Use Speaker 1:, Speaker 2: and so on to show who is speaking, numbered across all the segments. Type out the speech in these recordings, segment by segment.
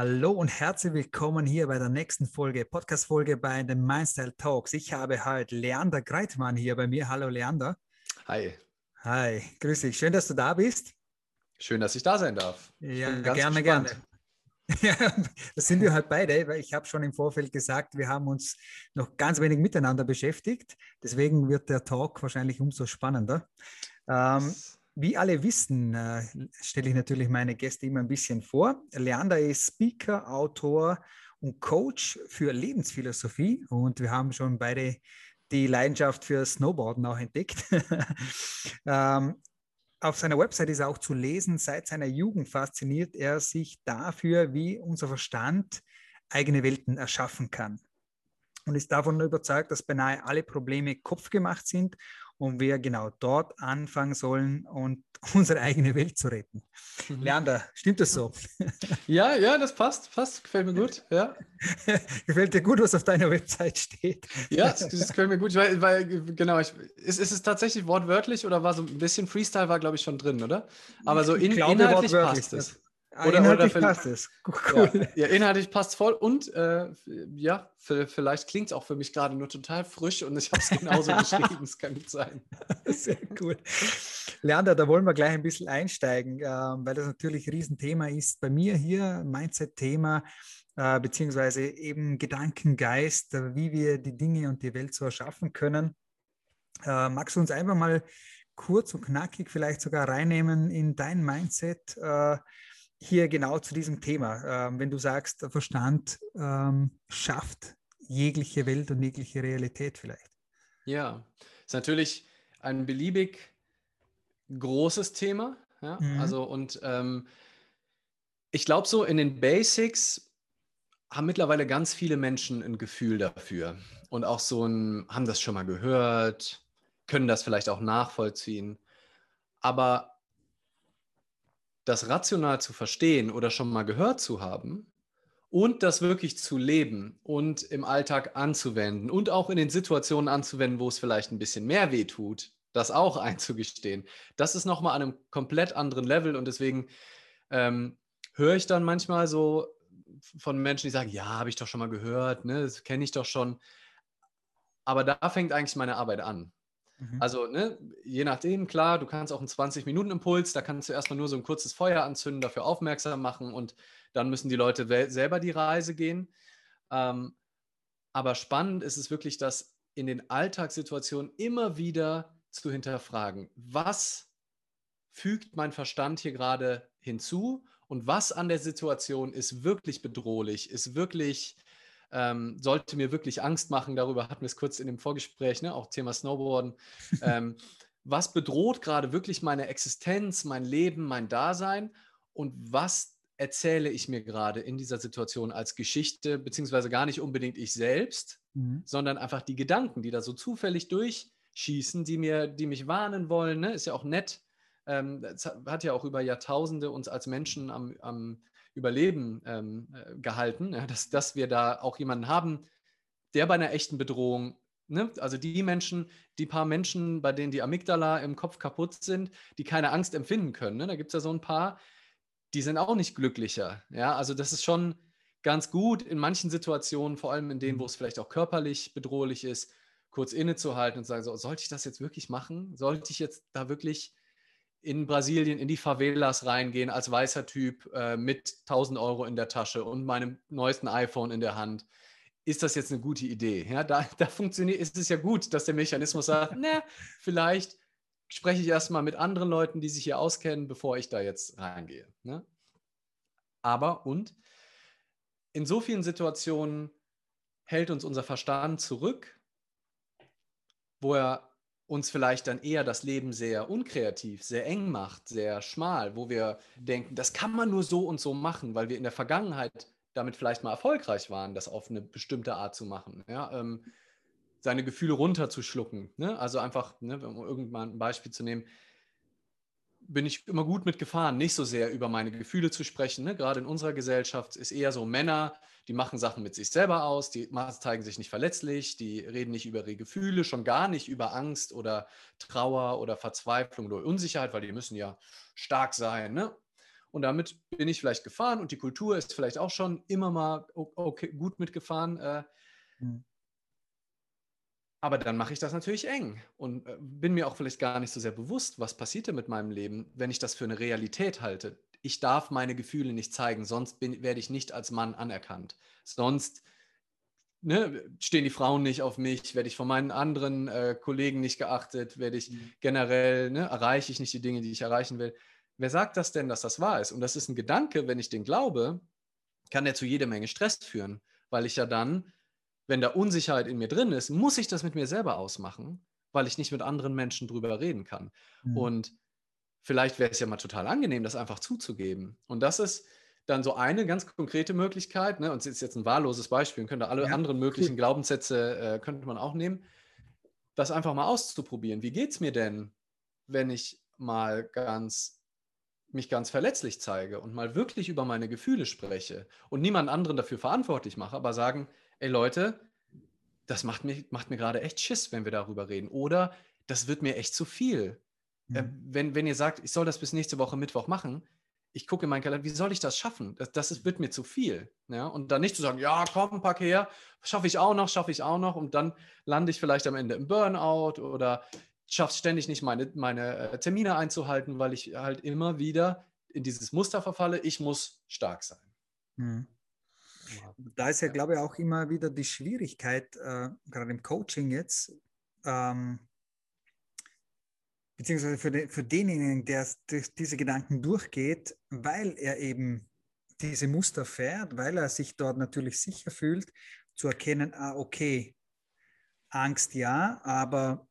Speaker 1: Hallo und herzlich willkommen hier bei der nächsten Folge, Podcast-Folge bei den Mindstyle Talks. Ich habe heute Leander Greitmann hier bei mir. Hallo Leander.
Speaker 2: Hi.
Speaker 1: Hi, grüß dich. Schön, dass du da bist.
Speaker 2: Schön, dass ich da sein darf.
Speaker 1: Ja, gerne, gerne. Ja, das sind wir halt beide, weil ich habe schon im Vorfeld gesagt, wir haben uns noch ganz wenig miteinander beschäftigt. Deswegen wird der Talk wahrscheinlich umso spannender. Ähm, wie alle wissen, äh, stelle ich natürlich meine Gäste immer ein bisschen vor. Leander ist Speaker, Autor und Coach für Lebensphilosophie und wir haben schon beide die Leidenschaft für Snowboarden auch entdeckt. ähm, auf seiner Website ist auch zu lesen, seit seiner Jugend fasziniert er sich dafür, wie unser Verstand eigene Welten erschaffen kann. Und ist davon überzeugt, dass beinahe alle Probleme kopfgemacht sind und wir genau dort anfangen sollen und unsere eigene Welt zu retten. Mhm. Leander, stimmt das so?
Speaker 2: Ja, ja, das passt, passt, gefällt mir gut. Ja.
Speaker 1: gefällt dir gut, was auf deiner Website steht?
Speaker 2: Ja, das, das gefällt mir gut, weil, weil genau, ich, ist, ist es tatsächlich wortwörtlich oder war so ein bisschen Freestyle war, glaube ich, schon drin, oder? Aber so in, glaube, inhaltlich passt es.
Speaker 1: Oder, inhaltlich oder passt es.
Speaker 2: Cool. Ja, ja, inhaltlich passt voll. Und äh, ja, vielleicht klingt es auch für mich gerade nur total frisch und ich habe es genauso geschrieben. Es kann gut sein.
Speaker 1: Sehr cool. Leander, da wollen wir gleich ein bisschen einsteigen, äh, weil das natürlich ein Riesenthema ist. Bei mir hier Mindset-Thema, äh, beziehungsweise eben Gedankengeist, äh, wie wir die Dinge und die Welt so erschaffen können. Äh, magst du uns einfach mal kurz und knackig vielleicht sogar reinnehmen in dein Mindset? Hier genau zu diesem Thema. Ähm, wenn du sagst, der Verstand ähm, schafft jegliche Welt und jegliche Realität vielleicht.
Speaker 2: Ja, ist natürlich ein beliebig großes Thema. Ja? Mhm. Also und ähm, ich glaube so in den Basics haben mittlerweile ganz viele Menschen ein Gefühl dafür und auch so ein, haben das schon mal gehört, können das vielleicht auch nachvollziehen. Aber das rational zu verstehen oder schon mal gehört zu haben und das wirklich zu leben und im Alltag anzuwenden und auch in den Situationen anzuwenden, wo es vielleicht ein bisschen mehr weh tut, das auch einzugestehen, das ist nochmal an einem komplett anderen Level und deswegen ähm, höre ich dann manchmal so von Menschen, die sagen, ja, habe ich doch schon mal gehört, ne, das kenne ich doch schon. Aber da fängt eigentlich meine Arbeit an. Mhm. Also, ne, je nachdem, klar, du kannst auch einen 20-Minuten-Impuls, da kannst du erstmal nur so ein kurzes Feuer anzünden, dafür aufmerksam machen und dann müssen die Leute selber die Reise gehen. Ähm, aber spannend ist es wirklich, das in den Alltagssituationen immer wieder zu hinterfragen. Was fügt mein Verstand hier gerade hinzu und was an der Situation ist wirklich bedrohlich, ist wirklich ähm, sollte mir wirklich Angst machen. Darüber hatten wir es kurz in dem Vorgespräch, ne? auch Thema Snowboarden. ähm, was bedroht gerade wirklich meine Existenz, mein Leben, mein Dasein und was erzähle ich mir gerade in dieser Situation als Geschichte, beziehungsweise gar nicht unbedingt ich selbst, mhm. sondern einfach die Gedanken, die da so zufällig durchschießen, die mir, die mich warnen wollen. Ne? Ist ja auch nett. Ähm, hat ja auch über Jahrtausende uns als Menschen am, am Überleben ähm, äh, gehalten, ja, dass, dass wir da auch jemanden haben, der bei einer echten Bedrohung, ne, also die Menschen, die paar Menschen, bei denen die Amygdala im Kopf kaputt sind, die keine Angst empfinden können. Ne, da gibt es ja so ein paar, die sind auch nicht glücklicher. Ja, also das ist schon ganz gut in manchen Situationen, vor allem in denen, wo mhm. es vielleicht auch körperlich bedrohlich ist, kurz innezuhalten und zu sagen, so, sollte ich das jetzt wirklich machen? Sollte ich jetzt da wirklich in Brasilien in die Favelas reingehen als weißer Typ äh, mit 1000 Euro in der Tasche und meinem neuesten iPhone in der Hand. Ist das jetzt eine gute Idee? Ja, da, da funktioniert, ist es ja gut, dass der Mechanismus sagt, ne, vielleicht spreche ich erstmal mit anderen Leuten, die sich hier auskennen, bevor ich da jetzt reingehe. Ne? Aber und in so vielen Situationen hält uns unser Verstand zurück, wo er uns vielleicht dann eher das Leben sehr unkreativ, sehr eng macht, sehr schmal, wo wir denken, das kann man nur so und so machen, weil wir in der Vergangenheit damit vielleicht mal erfolgreich waren, das auf eine bestimmte Art zu machen. Ja, ähm, seine Gefühle runterzuschlucken. Ne? Also einfach, ne, um irgendwann ein Beispiel zu nehmen, bin ich immer gut mitgefahren, nicht so sehr über meine Gefühle zu sprechen. Ne? Gerade in unserer Gesellschaft ist eher so Männer, die machen Sachen mit sich selber aus, die zeigen sich nicht verletzlich, die reden nicht über ihre Gefühle, schon gar nicht über Angst oder Trauer oder Verzweiflung oder Unsicherheit, weil die müssen ja stark sein. Ne? und damit bin ich vielleicht gefahren und die Kultur ist vielleicht auch schon immer mal okay, gut mitgefahren. Äh, mhm. Aber dann mache ich das natürlich eng und äh, bin mir auch vielleicht gar nicht so sehr bewusst, was passiert denn mit meinem Leben, wenn ich das für eine Realität halte. Ich darf meine Gefühle nicht zeigen, sonst bin, werde ich nicht als Mann anerkannt. Sonst ne, stehen die Frauen nicht auf mich, werde ich von meinen anderen äh, Kollegen nicht geachtet, werde ich mhm. generell, ne, erreiche ich nicht die Dinge, die ich erreichen will. Wer sagt das denn, dass das wahr ist? Und das ist ein Gedanke, wenn ich den glaube, kann der zu jede Menge Stress führen, weil ich ja dann wenn da Unsicherheit in mir drin ist, muss ich das mit mir selber ausmachen, weil ich nicht mit anderen Menschen drüber reden kann. Mhm. Und vielleicht wäre es ja mal total angenehm, das einfach zuzugeben. Und das ist dann so eine ganz konkrete Möglichkeit, ne, und es ist jetzt ein wahlloses Beispiel, könnte alle ja, anderen möglichen cool. Glaubenssätze äh, könnte man auch nehmen, das einfach mal auszuprobieren. Wie geht es mir denn, wenn ich mal ganz mich ganz verletzlich zeige und mal wirklich über meine Gefühle spreche und niemand anderen dafür verantwortlich mache, aber sagen, ey Leute, das macht mir, macht mir gerade echt Schiss, wenn wir darüber reden. Oder das wird mir echt zu viel. Mhm. Äh, wenn, wenn ihr sagt, ich soll das bis nächste Woche Mittwoch machen, ich gucke in meinen Kalender, wie soll ich das schaffen? Das, das ist, wird mir zu viel. Ja? Und dann nicht zu sagen, ja, komm, pack her, schaffe ich auch noch, schaffe ich auch noch. Und dann lande ich vielleicht am Ende im Burnout oder schaffe es ständig nicht, meine, meine äh, Termine einzuhalten, weil ich halt immer wieder in dieses Muster verfalle, ich muss stark sein. Mhm.
Speaker 1: Da ist ja, glaube ich, auch immer wieder die Schwierigkeit, äh, gerade im Coaching jetzt, ähm, beziehungsweise für, den, für denjenigen, der diese Gedanken durchgeht, weil er eben diese Muster fährt, weil er sich dort natürlich sicher fühlt, zu erkennen, ah, okay, Angst ja, aber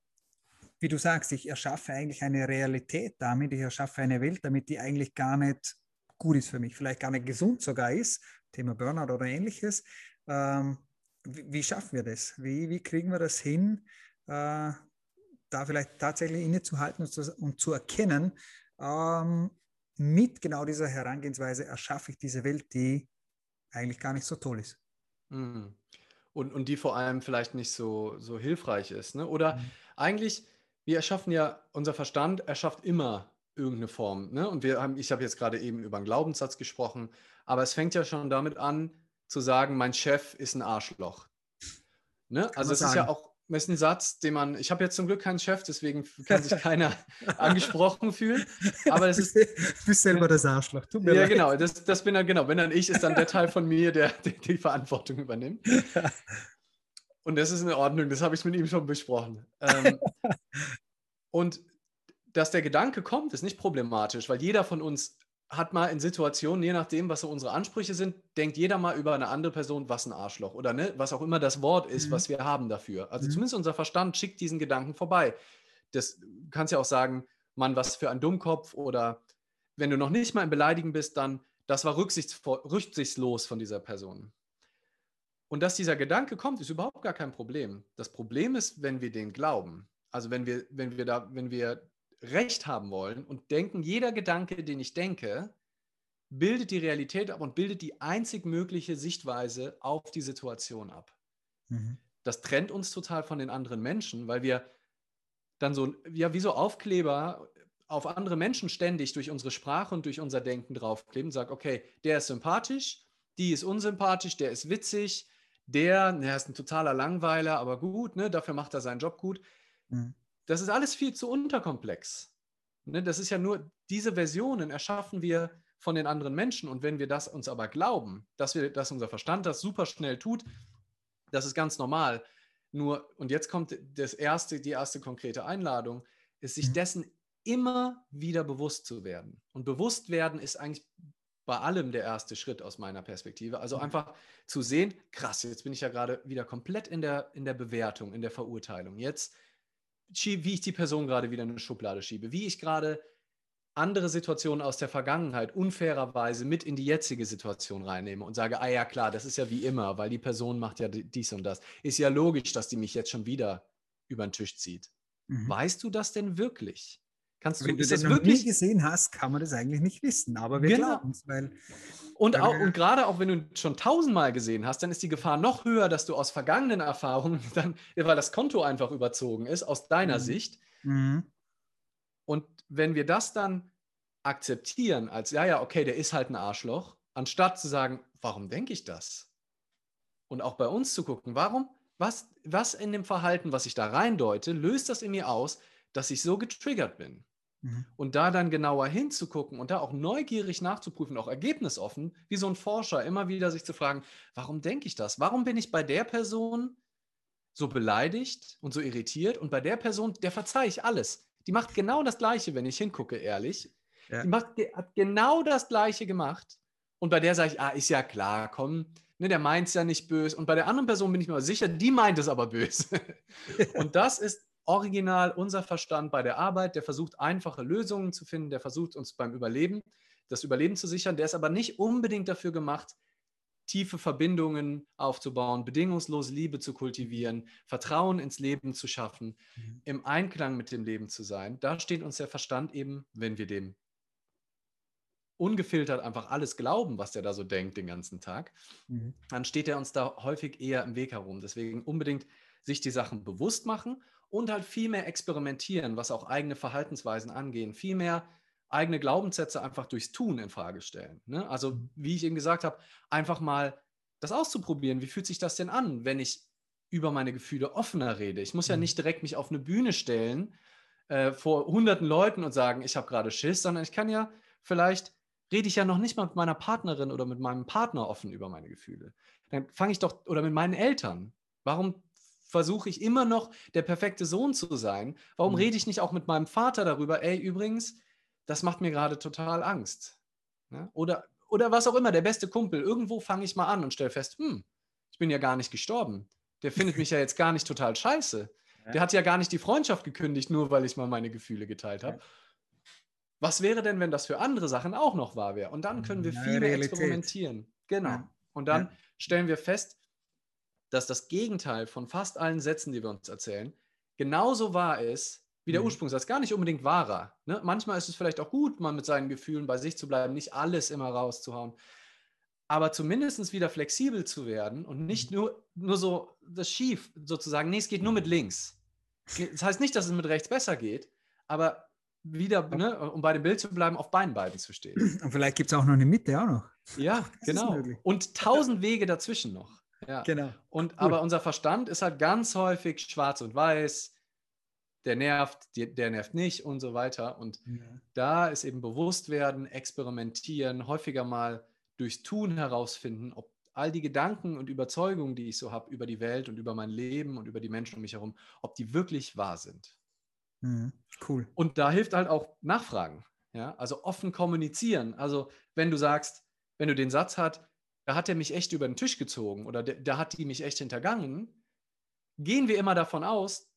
Speaker 1: wie du sagst, ich erschaffe eigentlich eine Realität damit, ich erschaffe eine Welt damit, die eigentlich gar nicht gut ist für mich, vielleicht gar nicht gesund sogar ist, Thema Burnout oder ähnliches. Ähm, wie, wie, schaffen wir das? Wie, wie kriegen wir das hin, äh, da vielleicht tatsächlich innezuhalten und zu, und zu erkennen, ähm, mit genau dieser Herangehensweise erschaffe ich diese Welt, die eigentlich gar nicht so toll ist.
Speaker 2: Mhm. Und, und die vor allem vielleicht nicht so, so hilfreich ist. Ne? Oder mhm. eigentlich, wir erschaffen ja, unser Verstand erschafft immer irgendeine Form. Ne? Und wir haben, ich habe jetzt gerade eben über einen Glaubenssatz gesprochen, aber es fängt ja schon damit an, zu sagen, mein Chef ist ein Arschloch. Ne? Also es ist ja auch ist ein Satz, den man, ich habe jetzt zum Glück keinen Chef, deswegen kann sich keiner angesprochen fühlen. Aber es ist. Du
Speaker 1: bist selber das Arschloch.
Speaker 2: Tut mir ja, leid. genau. Das, das bin dann, genau. Wenn dann ich, ist dann der Teil von mir, der, der die Verantwortung übernimmt. Und das ist in Ordnung, das habe ich mit ihm schon besprochen. Ähm, und dass der Gedanke kommt, ist nicht problematisch, weil jeder von uns hat mal in Situationen, je nachdem, was so unsere Ansprüche sind, denkt jeder mal über eine andere Person, was ein Arschloch oder ne, was auch immer das Wort ist, mhm. was wir haben dafür. Also mhm. zumindest unser Verstand schickt diesen Gedanken vorbei. Das kannst ja auch sagen, Mann, was für ein Dummkopf oder wenn du noch nicht mal im Beleidigen bist, dann das war rücksichtslos von dieser Person. Und dass dieser Gedanke kommt, ist überhaupt gar kein Problem. Das Problem ist, wenn wir den glauben. Also wenn wir, wenn wir da, wenn wir Recht haben wollen und denken, jeder Gedanke, den ich denke, bildet die Realität ab und bildet die einzig mögliche Sichtweise auf die Situation ab. Mhm. Das trennt uns total von den anderen Menschen, weil wir dann so, ja, wie so Aufkleber auf andere Menschen ständig durch unsere Sprache und durch unser Denken draufkleben und sagen, okay, der ist sympathisch, die ist unsympathisch, der ist witzig, der, der ist ein totaler Langweiler, aber gut, ne, dafür macht er seinen Job gut. Mhm. Das ist alles viel zu unterkomplex. Ne? Das ist ja nur, diese Versionen erschaffen wir von den anderen Menschen. Und wenn wir das uns aber glauben, dass, wir, dass unser Verstand das super schnell tut, das ist ganz normal. Nur, und jetzt kommt das erste, die erste konkrete Einladung, ist sich mhm. dessen immer wieder bewusst zu werden. Und bewusst werden ist eigentlich bei allem der erste Schritt aus meiner Perspektive. Also mhm. einfach zu sehen, krass, jetzt bin ich ja gerade wieder komplett in der, in der Bewertung, in der Verurteilung. Jetzt wie ich die Person gerade wieder in eine Schublade schiebe, wie ich gerade andere Situationen aus der Vergangenheit unfairerweise mit in die jetzige Situation reinnehme und sage, ah ja klar, das ist ja wie immer, weil die Person macht ja dies und das. Ist ja logisch, dass die mich jetzt schon wieder über den Tisch zieht. Mhm. Weißt du das denn wirklich?
Speaker 1: Kannst du, Wenn du das noch wirklich? nie gesehen hast, kann man das eigentlich nicht wissen, aber wir genau. glauben es, weil
Speaker 2: und, auch, und gerade auch wenn du schon tausendmal gesehen hast, dann ist die Gefahr noch höher, dass du aus vergangenen Erfahrungen dann, weil das Konto einfach überzogen ist, aus deiner mhm. Sicht. Mhm. Und wenn wir das dann akzeptieren als, ja, ja, okay, der ist halt ein Arschloch, anstatt zu sagen, warum denke ich das? Und auch bei uns zu gucken, warum, was, was in dem Verhalten, was ich da reindeute, löst das in mir aus, dass ich so getriggert bin? Mhm. Und da dann genauer hinzugucken und da auch neugierig nachzuprüfen, auch ergebnisoffen, wie so ein Forscher, immer wieder sich zu fragen, warum denke ich das? Warum bin ich bei der Person so beleidigt und so irritiert und bei der Person, der verzeihe ich alles. Die macht genau das Gleiche, wenn ich hingucke, ehrlich. Ja. Die macht, hat genau das Gleiche gemacht. Und bei der sage ich, ah, ist ja klar, komm, ne, der meint es ja nicht böse. Und bei der anderen Person bin ich mir sicher, die meint es aber böse. und das ist original unser Verstand bei der Arbeit, der versucht einfache Lösungen zu finden, der versucht uns beim Überleben, das Überleben zu sichern, der ist aber nicht unbedingt dafür gemacht, tiefe Verbindungen aufzubauen, bedingungslose Liebe zu kultivieren, Vertrauen ins Leben zu schaffen, mhm. im Einklang mit dem Leben zu sein. Da steht uns der Verstand eben, wenn wir dem ungefiltert einfach alles glauben, was der da so denkt den ganzen Tag, mhm. dann steht er uns da häufig eher im Weg herum. Deswegen unbedingt sich die Sachen bewusst machen und halt viel mehr experimentieren, was auch eigene Verhaltensweisen angehen, viel mehr eigene Glaubenssätze einfach durchs Tun in Frage stellen. Ne? Also, mhm. wie ich eben gesagt habe, einfach mal das auszuprobieren. Wie fühlt sich das denn an, wenn ich über meine Gefühle offener rede? Ich muss ja mhm. nicht direkt mich auf eine Bühne stellen äh, vor hunderten Leuten und sagen, ich habe gerade Schiss, sondern ich kann ja vielleicht rede ich ja noch nicht mal mit meiner Partnerin oder mit meinem Partner offen über meine Gefühle. Dann fange ich doch, oder mit meinen Eltern. Warum versuche ich immer noch der perfekte Sohn zu sein? Warum mhm. rede ich nicht auch mit meinem Vater darüber, ey, übrigens, das macht mir gerade total Angst. Ja? Oder, oder was auch immer, der beste Kumpel, irgendwo fange ich mal an und stelle fest, hm, ich bin ja gar nicht gestorben. Der findet mich ja jetzt gar nicht total scheiße. Ja. Der hat ja gar nicht die Freundschaft gekündigt, nur weil ich mal meine Gefühle geteilt habe. Ja. Was wäre denn, wenn das für andere Sachen auch noch wahr wäre? Und dann können wir viel mehr experimentieren. Genau. Und dann stellen wir fest, dass das Gegenteil von fast allen Sätzen, die wir uns erzählen, genauso wahr ist wie der mhm. Ursprungssatz. Gar nicht unbedingt wahrer. Ne? Manchmal ist es vielleicht auch gut, mal mit seinen Gefühlen bei sich zu bleiben, nicht alles immer rauszuhauen. Aber zumindest wieder flexibel zu werden und nicht mhm. nur, nur so das Schief sozusagen, nee, es geht nur mit links. Das heißt nicht, dass es mit rechts besser geht, aber wieder, ne, um bei dem Bild zu bleiben, auf beiden beiden zu stehen.
Speaker 1: Und vielleicht gibt es auch noch eine Mitte auch noch.
Speaker 2: Ja, genau. Und tausend Wege dazwischen noch. Ja.
Speaker 1: Genau.
Speaker 2: Und cool. aber unser Verstand ist halt ganz häufig schwarz und weiß, der nervt, der nervt nicht und so weiter. Und ja. da ist eben bewusst werden, experimentieren, häufiger mal durchs Tun herausfinden, ob all die Gedanken und Überzeugungen, die ich so habe über die Welt und über mein Leben und über die Menschen um mich herum, ob die wirklich wahr sind.
Speaker 1: Mhm. Cool.
Speaker 2: Und da hilft halt auch Nachfragen. Ja? Also offen kommunizieren. Also wenn du sagst, wenn du den Satz hast, da hat er mich echt über den Tisch gezogen oder da hat die mich echt hintergangen, gehen wir immer davon aus,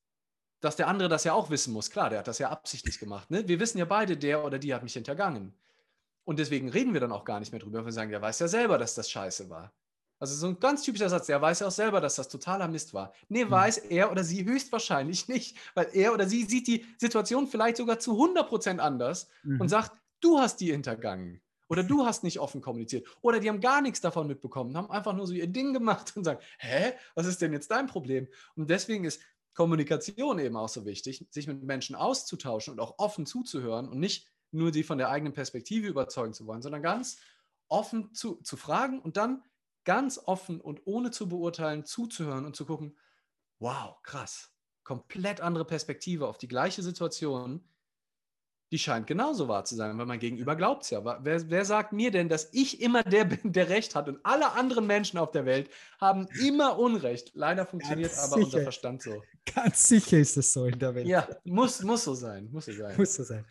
Speaker 2: dass der andere das ja auch wissen muss. Klar, der hat das ja absichtlich gemacht. Ne? Wir wissen ja beide, der oder die hat mich hintergangen. Und deswegen reden wir dann auch gar nicht mehr drüber. Wir sagen, der weiß ja selber, dass das scheiße war. Also so ein ganz typischer Satz, der weiß ja auch selber, dass das totaler Mist war. Nee, mhm. weiß er oder sie höchstwahrscheinlich nicht, weil er oder sie sieht die Situation vielleicht sogar zu 100% anders mhm. und sagt, du hast die hintergangen. Oder du hast nicht offen kommuniziert. Oder die haben gar nichts davon mitbekommen, haben einfach nur so ihr Ding gemacht und sagen, hä, was ist denn jetzt dein Problem? Und deswegen ist Kommunikation eben auch so wichtig, sich mit Menschen auszutauschen und auch offen zuzuhören und nicht nur sie von der eigenen Perspektive überzeugen zu wollen, sondern ganz offen zu, zu fragen und dann ganz offen und ohne zu beurteilen zuzuhören und zu gucken, wow, krass, komplett andere Perspektive auf die gleiche Situation die scheint genauso wahr zu sein, weil mein Gegenüber glaubt es ja. Wer, wer, sagt mir denn, dass ich immer der bin, der Recht hat und alle anderen Menschen auf der Welt haben immer Unrecht? Leider funktioniert Ganz aber sicher. unser Verstand so.
Speaker 1: Ganz sicher ist es so in der Welt.
Speaker 2: Ja, muss, muss so sein. Muss so sein.
Speaker 1: Muss so sein.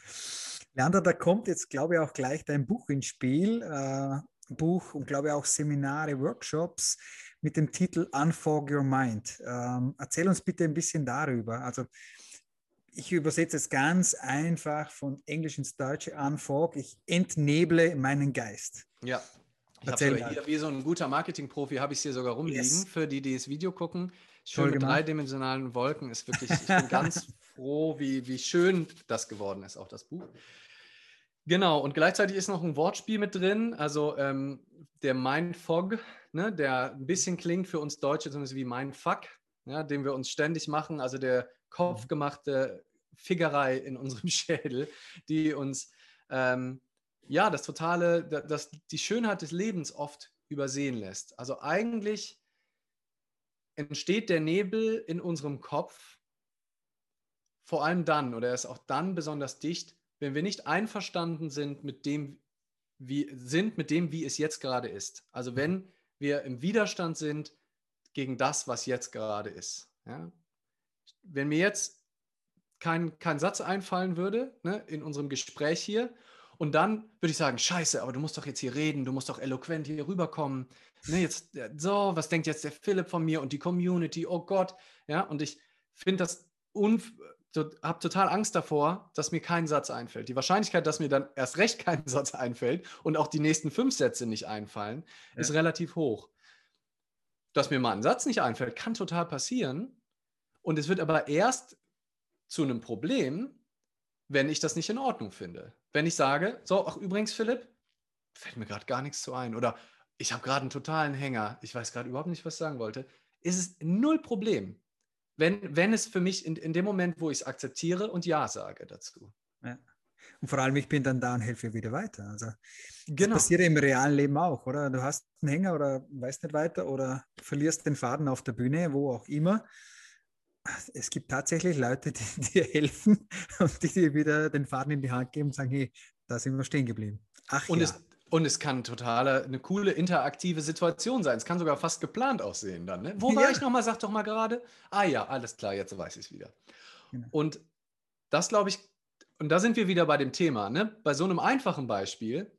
Speaker 1: Leander, da kommt jetzt, glaube ich, auch gleich dein Buch ins Spiel. Äh, Buch und, glaube ich, auch Seminare, Workshops mit dem Titel Unfog Your Mind. Ähm, erzähl uns bitte ein bisschen darüber. Also, ich übersetze es ganz einfach von Englisch ins Deutsche an, Fog. Ich entneble meinen Geist.
Speaker 2: Ja. Ich habe hier wie so ein guter Marketing-Profi habe ich es hier sogar rumliegen yes. für die, die das Video gucken. Schön mit dreidimensionalen Wolken ist wirklich, ich bin ganz froh, wie, wie schön das geworden ist, auch das Buch. Genau, und gleichzeitig ist noch ein Wortspiel mit drin, also ähm, der Mindfog, ne, der ein bisschen klingt für uns Deutsche zumindest wie Mindfuck, ja, den wir uns ständig machen, also der kopfgemachte Figgerei in unserem Schädel, die uns ähm, ja, das totale, das die Schönheit des Lebens oft übersehen lässt. Also eigentlich entsteht der Nebel in unserem Kopf vor allem dann oder er ist auch dann besonders dicht, wenn wir nicht einverstanden sind mit dem, wie, sind mit dem, wie es jetzt gerade ist. Also wenn wir im Widerstand sind gegen das, was jetzt gerade ist. Ja? Wenn mir jetzt kein, kein Satz einfallen würde ne, in unserem Gespräch hier und dann würde ich sagen, scheiße, aber du musst doch jetzt hier reden, du musst doch eloquent hier rüberkommen. Ne, jetzt, so, was denkt jetzt der Philipp von mir und die Community? Oh Gott. Ja, und ich finde das habe total Angst davor, dass mir kein Satz einfällt. Die Wahrscheinlichkeit, dass mir dann erst recht kein Satz einfällt und auch die nächsten fünf Sätze nicht einfallen, ja. ist relativ hoch. Dass mir mal ein Satz nicht einfällt, kann total passieren. Und es wird aber erst zu einem Problem, wenn ich das nicht in Ordnung finde. Wenn ich sage, so, ach übrigens, Philipp, fällt mir gerade gar nichts zu ein. Oder ich habe gerade einen totalen Hänger, ich weiß gerade überhaupt nicht, was ich sagen wollte. Ist es null Problem wenn, wenn es für mich in, in dem Moment, wo ich es akzeptiere und Ja sage dazu. Ja.
Speaker 1: Und vor allem, ich bin dann da und helfe wieder weiter. Also genau. das passiert im realen Leben auch, oder? Du hast einen Hänger oder weißt nicht weiter oder verlierst den Faden auf der Bühne, wo auch immer. Es gibt tatsächlich Leute, die dir helfen und die dir wieder den Faden in die Hand geben und sagen, hey, da sind wir stehen geblieben.
Speaker 2: Ach und ja. Es, und es kann totale, eine coole interaktive Situation sein. Es kann sogar fast geplant aussehen dann. Ne? Wo war ja. ich nochmal? Sag doch mal gerade. Ah ja, alles klar, jetzt weiß ich es wieder. Genau. Und das glaube ich, und da sind wir wieder bei dem Thema. Ne? Bei so einem einfachen Beispiel,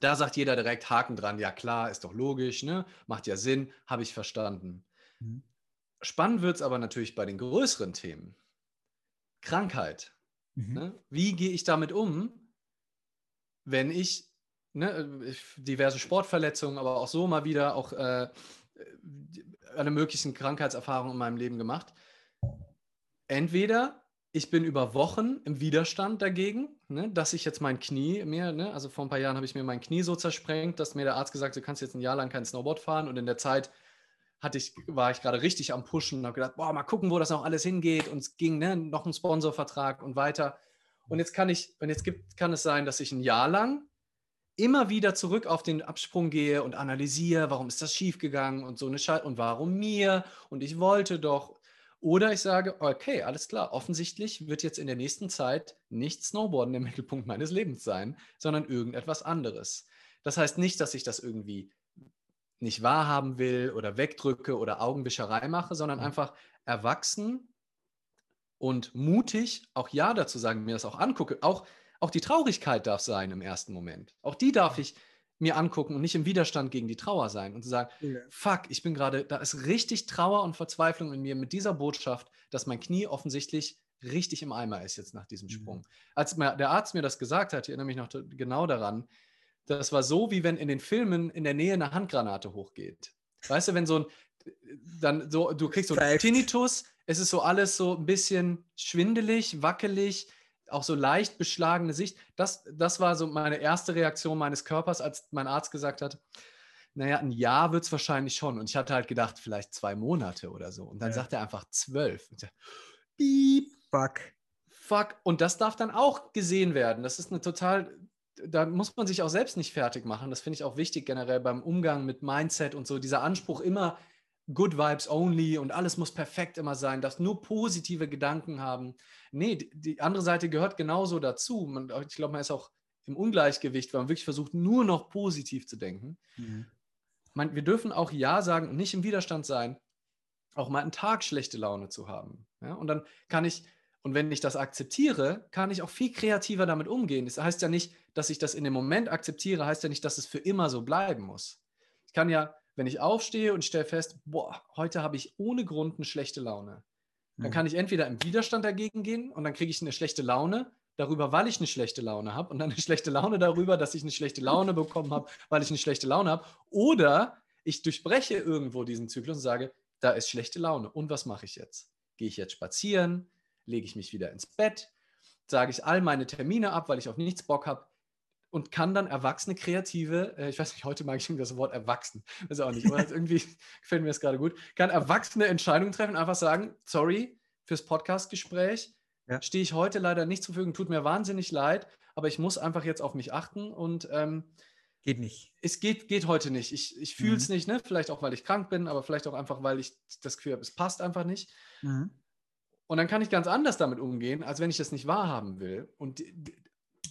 Speaker 2: da sagt jeder direkt Haken dran. Ja klar, ist doch logisch, ne? macht ja Sinn, habe ich verstanden. Mhm. Spannend wird es aber natürlich bei den größeren Themen. Krankheit. Mhm. Ne? Wie gehe ich damit um, wenn ich ne, äh, diverse Sportverletzungen, aber auch so mal wieder auch äh, alle möglichen Krankheitserfahrungen in meinem Leben gemacht. Entweder ich bin über Wochen im Widerstand dagegen, ne, dass ich jetzt mein Knie mir, ne, also vor ein paar Jahren habe ich mir mein Knie so zersprengt, dass mir der Arzt gesagt hat, du kannst jetzt ein Jahr lang kein Snowboard fahren und in der Zeit hatte ich, war ich gerade richtig am Pushen und habe gedacht, boah, mal gucken, wo das noch alles hingeht und es ging ne, noch ein Sponsorvertrag und weiter. Und jetzt kann ich, und jetzt gibt, kann es sein, dass ich ein Jahr lang immer wieder zurück auf den Absprung gehe und analysiere, warum ist das schiefgegangen und so eine Scheiße und warum mir und ich wollte doch. Oder ich sage, okay, alles klar, offensichtlich wird jetzt in der nächsten Zeit nicht Snowboarden der Mittelpunkt meines Lebens sein, sondern irgendetwas anderes. Das heißt nicht, dass ich das irgendwie nicht wahrhaben will oder wegdrücke oder Augenwischerei mache, sondern mhm. einfach erwachsen und mutig auch Ja dazu sagen, mir das auch angucke, auch auch die Traurigkeit darf sein im ersten Moment. Auch die darf ich mir angucken und nicht im Widerstand gegen die Trauer sein und zu sagen, ja. fuck, ich bin gerade, da ist richtig Trauer und Verzweiflung in mir mit dieser Botschaft, dass mein Knie offensichtlich richtig im Eimer ist jetzt nach diesem mhm. Sprung. Mhm. Als der Arzt mir das gesagt hat, ich erinnere mich noch genau daran, das war so, wie wenn in den Filmen in der Nähe eine Handgranate hochgeht. Weißt du, wenn so ein, dann so, du kriegst so einen Tinnitus, es ist so alles so ein bisschen schwindelig, wackelig, auch so leicht beschlagene Sicht. Das, das war so meine erste Reaktion meines Körpers, als mein Arzt gesagt hat, naja, ein Jahr wird es wahrscheinlich schon. Und ich hatte halt gedacht, vielleicht zwei Monate oder so. Und dann ja. sagt er einfach zwölf. Und ich, Piep. Fuck. Fuck. Und das darf dann auch gesehen werden. Das ist eine total, da muss man sich auch selbst nicht fertig machen. Das finde ich auch wichtig generell beim Umgang mit Mindset und so. Dieser Anspruch immer Good Vibes only und alles muss perfekt immer sein, dass nur positive Gedanken haben. Nee, die, die andere Seite gehört genauso dazu. Man, ich glaube, man ist auch im Ungleichgewicht, weil man wirklich versucht, nur noch positiv zu denken. Mhm. Man, wir dürfen auch Ja sagen und nicht im Widerstand sein, auch mal einen Tag schlechte Laune zu haben. Ja? Und dann kann ich, und wenn ich das akzeptiere, kann ich auch viel kreativer damit umgehen. Das heißt ja nicht, dass ich das in dem Moment akzeptiere, heißt ja nicht, dass es für immer so bleiben muss. Ich kann ja wenn ich aufstehe und stelle fest, boah, heute habe ich ohne Grund eine schlechte Laune, dann mhm. kann ich entweder im Widerstand dagegen gehen und dann kriege ich eine schlechte Laune darüber, weil ich eine schlechte Laune habe und dann eine schlechte Laune darüber, dass ich eine schlechte Laune bekommen habe, weil ich eine schlechte Laune habe. Oder ich durchbreche irgendwo diesen Zyklus und sage, da ist schlechte Laune. Und was mache ich jetzt? Gehe ich jetzt spazieren? Lege ich mich wieder ins Bett? Sage ich all meine Termine ab, weil ich auf nichts Bock habe? und kann dann erwachsene Kreative, äh, ich weiß nicht, heute mag ich das Wort erwachsen, weiß auch nicht, aber irgendwie gefällt mir das gerade gut, kann erwachsene Entscheidungen treffen, einfach sagen, sorry fürs Podcastgespräch, ja. stehe ich heute leider nicht zur Verfügung. Tut mir wahnsinnig leid, aber ich muss einfach jetzt auf mich achten und ähm,
Speaker 1: geht nicht.
Speaker 2: Es geht, geht heute nicht. Ich, ich fühle es mhm. nicht, ne? Vielleicht auch, weil ich krank bin, aber vielleicht auch einfach, weil ich das Gefühl habe, es passt einfach nicht. Mhm. Und dann kann ich ganz anders damit umgehen, als wenn ich das nicht wahrhaben will. Und die,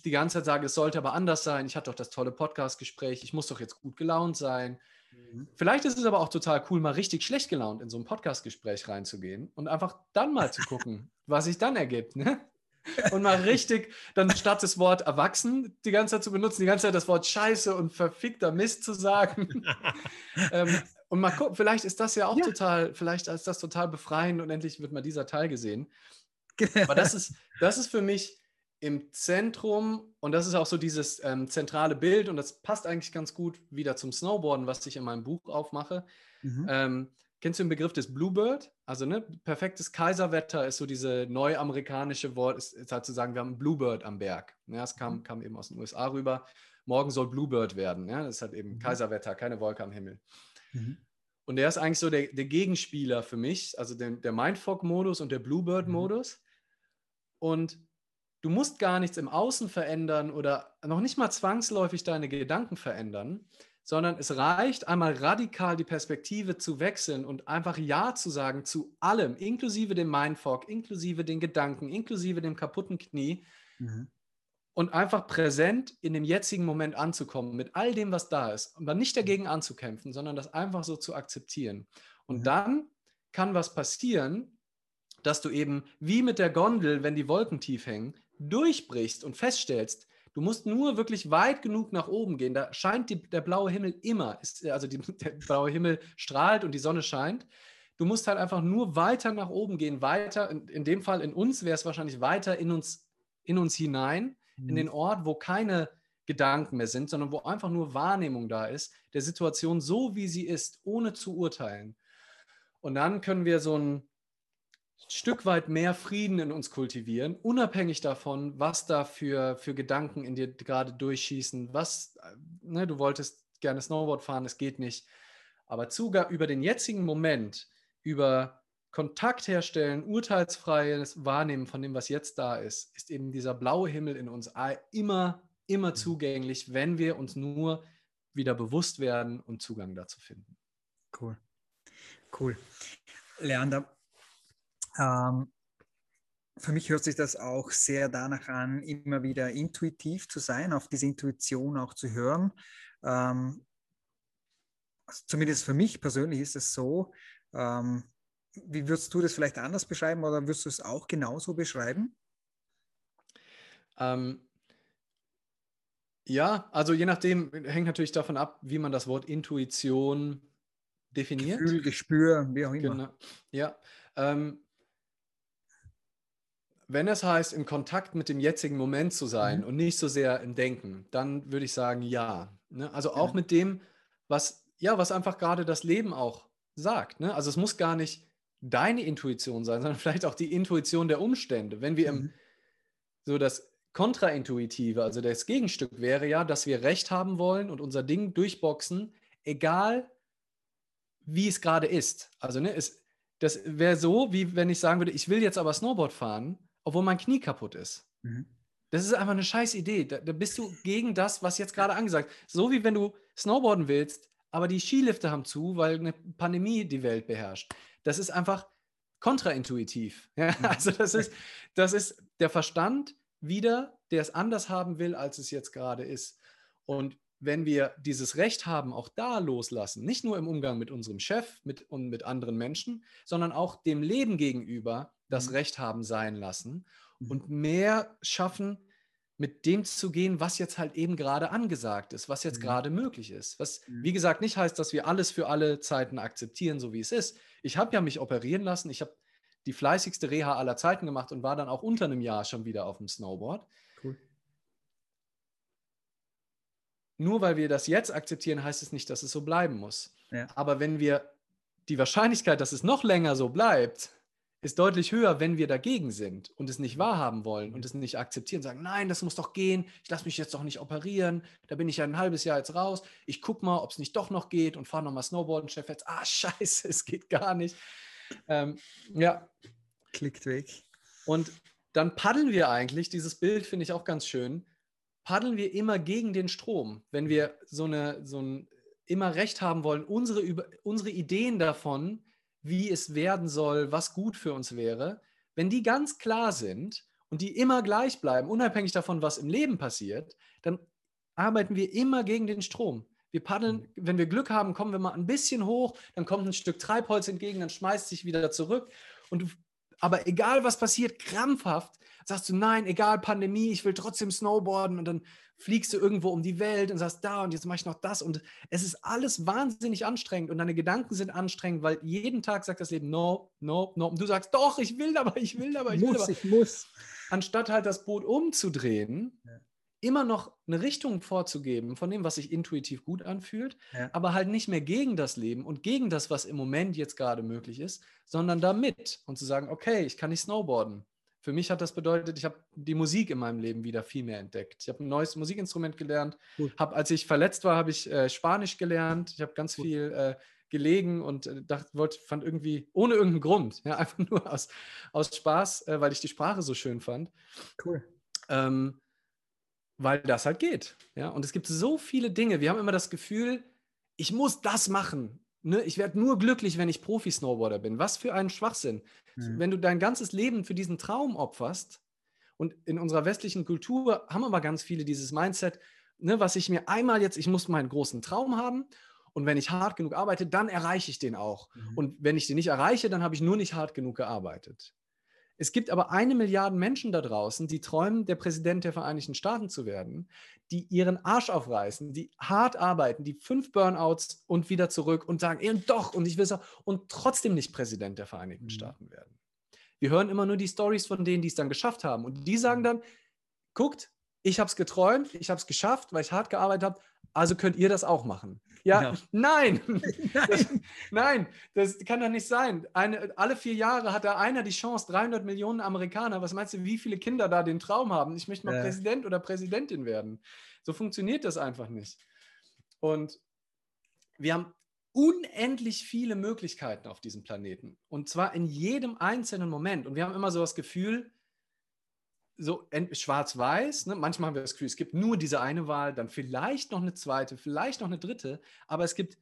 Speaker 2: die ganze Zeit sage, es sollte aber anders sein. Ich hatte doch das tolle Podcast-Gespräch. Ich muss doch jetzt gut gelaunt sein. Mhm. Vielleicht ist es aber auch total cool, mal richtig schlecht gelaunt in so ein Podcast-Gespräch reinzugehen und einfach dann mal zu gucken, was sich dann ergibt. Ne? Und mal richtig, dann statt das Wort erwachsen die ganze Zeit zu benutzen, die ganze Zeit das Wort Scheiße und verfickter Mist zu sagen. ähm, und mal gucken, vielleicht ist das ja auch ja. total, vielleicht ist das total befreiend und endlich wird mal dieser Teil gesehen. Aber das ist, das ist für mich im Zentrum, und das ist auch so dieses ähm, zentrale Bild, und das passt eigentlich ganz gut wieder zum Snowboarden, was ich in meinem Buch aufmache. Mhm. Ähm, kennst du den Begriff des Bluebird? Also, ne, perfektes Kaiserwetter ist so diese neuamerikanische Wort, ist, ist halt zu sagen, wir haben einen Bluebird am Berg. Ja, es kam, mhm. kam eben aus den USA rüber. Morgen soll Bluebird werden. Ja, das ist halt eben mhm. Kaiserwetter, keine Wolke am Himmel. Mhm. Und der ist eigentlich so der, der Gegenspieler für mich, also der, der Mindfog-Modus und der Bluebird-Modus. Mhm. Und Du musst gar nichts im Außen verändern oder noch nicht mal zwangsläufig deine Gedanken verändern, sondern es reicht einmal radikal die Perspektive zu wechseln und einfach Ja zu sagen zu allem, inklusive dem Mindfuck, inklusive den Gedanken, inklusive dem kaputten Knie mhm. Und einfach präsent in dem jetzigen Moment anzukommen mit all dem, was da ist und dann nicht dagegen anzukämpfen, sondern das einfach so zu akzeptieren. Und dann kann was passieren, dass du eben wie mit der Gondel, wenn die Wolken tief hängen, durchbrichst und feststellst, du musst nur wirklich weit genug nach oben gehen, da scheint die, der blaue Himmel immer, ist, also die, der blaue Himmel strahlt und die Sonne scheint. Du musst halt einfach nur weiter nach oben gehen, weiter, in, in dem Fall in uns wäre es wahrscheinlich weiter in uns, in uns hinein, mhm. in den Ort, wo keine Gedanken mehr sind, sondern wo einfach nur Wahrnehmung da ist, der Situation so, wie sie ist, ohne zu urteilen. Und dann können wir so ein, Stück weit mehr Frieden in uns kultivieren, unabhängig davon, was da für, für Gedanken in dir gerade durchschießen. Was, ne, du wolltest gerne Snowboard fahren, es geht nicht. Aber Zugang über den jetzigen Moment, über Kontakt herstellen, urteilsfreies Wahrnehmen von dem, was jetzt da ist, ist eben dieser blaue Himmel in uns immer, immer mhm. zugänglich, wenn wir uns nur wieder bewusst werden und Zugang dazu finden.
Speaker 1: Cool. Cool. Leander, ähm, für mich hört sich das auch sehr danach an, immer wieder intuitiv zu sein, auf diese Intuition auch zu hören. Ähm, also zumindest für mich persönlich ist es so. Ähm, wie würdest du das vielleicht anders beschreiben oder würdest du es auch genauso beschreiben?
Speaker 2: Ähm, ja, also je nachdem, hängt natürlich davon ab, wie man das Wort Intuition definiert.
Speaker 1: Gefühl, Gespür, wie auch immer.
Speaker 2: Genau. Ja, ähm, wenn es heißt, im Kontakt mit dem jetzigen Moment zu sein mhm. und nicht so sehr im Denken, dann würde ich sagen, ja. Ne? Also auch ja. mit dem, was, ja, was einfach gerade das Leben auch sagt. Ne? Also es muss gar nicht deine Intuition sein, sondern vielleicht auch die Intuition der Umstände. Wenn wir mhm. im, so das Kontraintuitive, also das Gegenstück wäre ja, dass wir Recht haben wollen und unser Ding durchboxen, egal wie es gerade ist. Also ne, es, das wäre so, wie wenn ich sagen würde, ich will jetzt aber Snowboard fahren obwohl mein Knie kaputt ist. Mhm. Das ist einfach eine scheiß Idee. Da, da, bist du gegen das, was jetzt gerade angesagt ist. So wie wenn du Snowboarden willst, aber die Skilifte haben zu, weil eine Pandemie die Welt beherrscht. Das ist einfach kontraintuitiv. Ja? Mhm. Also das ist, das ist der Verstand wieder, der es anders haben will, als es jetzt gerade ist. Und wenn wir dieses Recht haben, auch da loslassen, nicht nur im Umgang mit unserem Chef mit, und mit anderen Menschen, sondern auch dem Leben gegenüber, das mhm. Recht haben sein lassen mhm. und mehr schaffen, mit dem zu gehen, was jetzt halt eben gerade angesagt ist, was jetzt mhm. gerade möglich ist. Was, mhm. wie gesagt, nicht heißt, dass wir alles für alle Zeiten akzeptieren, so wie es ist. Ich habe ja mich operieren lassen. Ich habe die fleißigste Reha aller Zeiten gemacht und war dann auch unter einem Jahr schon wieder auf dem Snowboard. Cool. Nur weil wir das jetzt akzeptieren, heißt es nicht, dass es so bleiben muss. Ja. Aber wenn wir die Wahrscheinlichkeit, dass es noch länger so bleibt, ist deutlich höher, wenn wir dagegen sind und es nicht wahrhaben wollen und es nicht akzeptieren, sagen, nein, das muss doch gehen, ich lasse mich jetzt doch nicht operieren, da bin ich ja ein halbes Jahr jetzt raus, ich gucke mal, ob es nicht doch noch geht und fahre nochmal Snowboarden, Chef jetzt, ah, scheiße, es geht gar nicht. Ähm, ja.
Speaker 1: Klickt weg.
Speaker 2: Und dann paddeln wir eigentlich, dieses Bild finde ich auch ganz schön, paddeln wir immer gegen den Strom. Wenn wir so, eine, so ein immer recht haben wollen, unsere, unsere Ideen davon, wie es werden soll, was gut für uns wäre, wenn die ganz klar sind und die immer gleich bleiben, unabhängig davon, was im Leben passiert, dann arbeiten wir immer gegen den Strom. Wir paddeln, mhm. wenn wir Glück haben, kommen wir mal ein bisschen hoch, dann kommt ein Stück Treibholz entgegen, dann schmeißt sich wieder zurück. Und du, aber egal was passiert, krampfhaft sagst du, nein, egal Pandemie, ich will trotzdem Snowboarden und dann fliegst du irgendwo um die Welt und sagst, da und jetzt mache ich noch das und es ist alles wahnsinnig anstrengend und deine Gedanken sind anstrengend, weil jeden Tag sagt das Leben, no, no, no. Und du sagst, doch, ich will aber, ich will aber, ich
Speaker 1: muss,
Speaker 2: will aber.
Speaker 1: Ich muss.
Speaker 2: Anstatt halt das Boot umzudrehen, ja immer noch eine Richtung vorzugeben von dem, was sich intuitiv gut anfühlt, ja. aber halt nicht mehr gegen das Leben und gegen das, was im Moment jetzt gerade möglich ist, sondern damit und zu sagen, okay, ich kann nicht snowboarden. Für mich hat das bedeutet, ich habe die Musik in meinem Leben wieder viel mehr entdeckt. Ich habe ein neues Musikinstrument gelernt. Hab, als ich verletzt war, habe ich äh, Spanisch gelernt. Ich habe ganz Gut. viel äh, gelegen und äh, dachte, wollte, fand irgendwie, ohne irgendeinen Grund, ja, einfach nur aus, aus Spaß, äh, weil ich die Sprache so schön fand.
Speaker 1: Cool.
Speaker 2: Ähm, weil das halt geht. Ja? Und es gibt so viele Dinge. Wir haben immer das Gefühl, ich muss das machen. Ne? Ich werde nur glücklich, wenn ich Profi-Snowboarder bin. Was für ein Schwachsinn. Mhm. Wenn du dein ganzes Leben für diesen Traum opferst, und in unserer westlichen Kultur haben aber ganz viele dieses Mindset, ne, was ich mir einmal jetzt, ich muss meinen großen Traum haben und wenn ich hart genug arbeite, dann erreiche ich den auch. Mhm. Und wenn ich den nicht erreiche, dann habe ich nur nicht hart genug gearbeitet. Es gibt aber eine Milliarde Menschen da draußen, die träumen, der Präsident der Vereinigten Staaten zu werden, die ihren Arsch aufreißen, die hart arbeiten, die fünf Burnouts und wieder zurück und sagen, und doch, und ich will es auch, und trotzdem nicht Präsident der Vereinigten mhm. Staaten werden. Wir hören immer nur die Stories von denen, die es dann geschafft haben. Und die sagen mhm. dann, guckt, ich habe es geträumt, ich habe es geschafft, weil ich hart gearbeitet habe, also könnt ihr das auch machen. Ja, ja. nein, nein. Das, nein, das kann doch nicht sein. Eine, alle vier Jahre hat da einer die Chance, 300 Millionen Amerikaner, was meinst du, wie viele Kinder da den Traum haben? Ich möchte mal ja. Präsident oder Präsidentin werden. So funktioniert das einfach nicht. Und wir haben unendlich viele Möglichkeiten auf diesem Planeten. Und zwar in jedem einzelnen Moment. Und wir haben immer so das Gefühl, so schwarz-weiß. Ne? Manchmal haben wir das Gefühl, es gibt nur diese eine Wahl, dann vielleicht noch eine zweite, vielleicht noch eine dritte, aber es gibt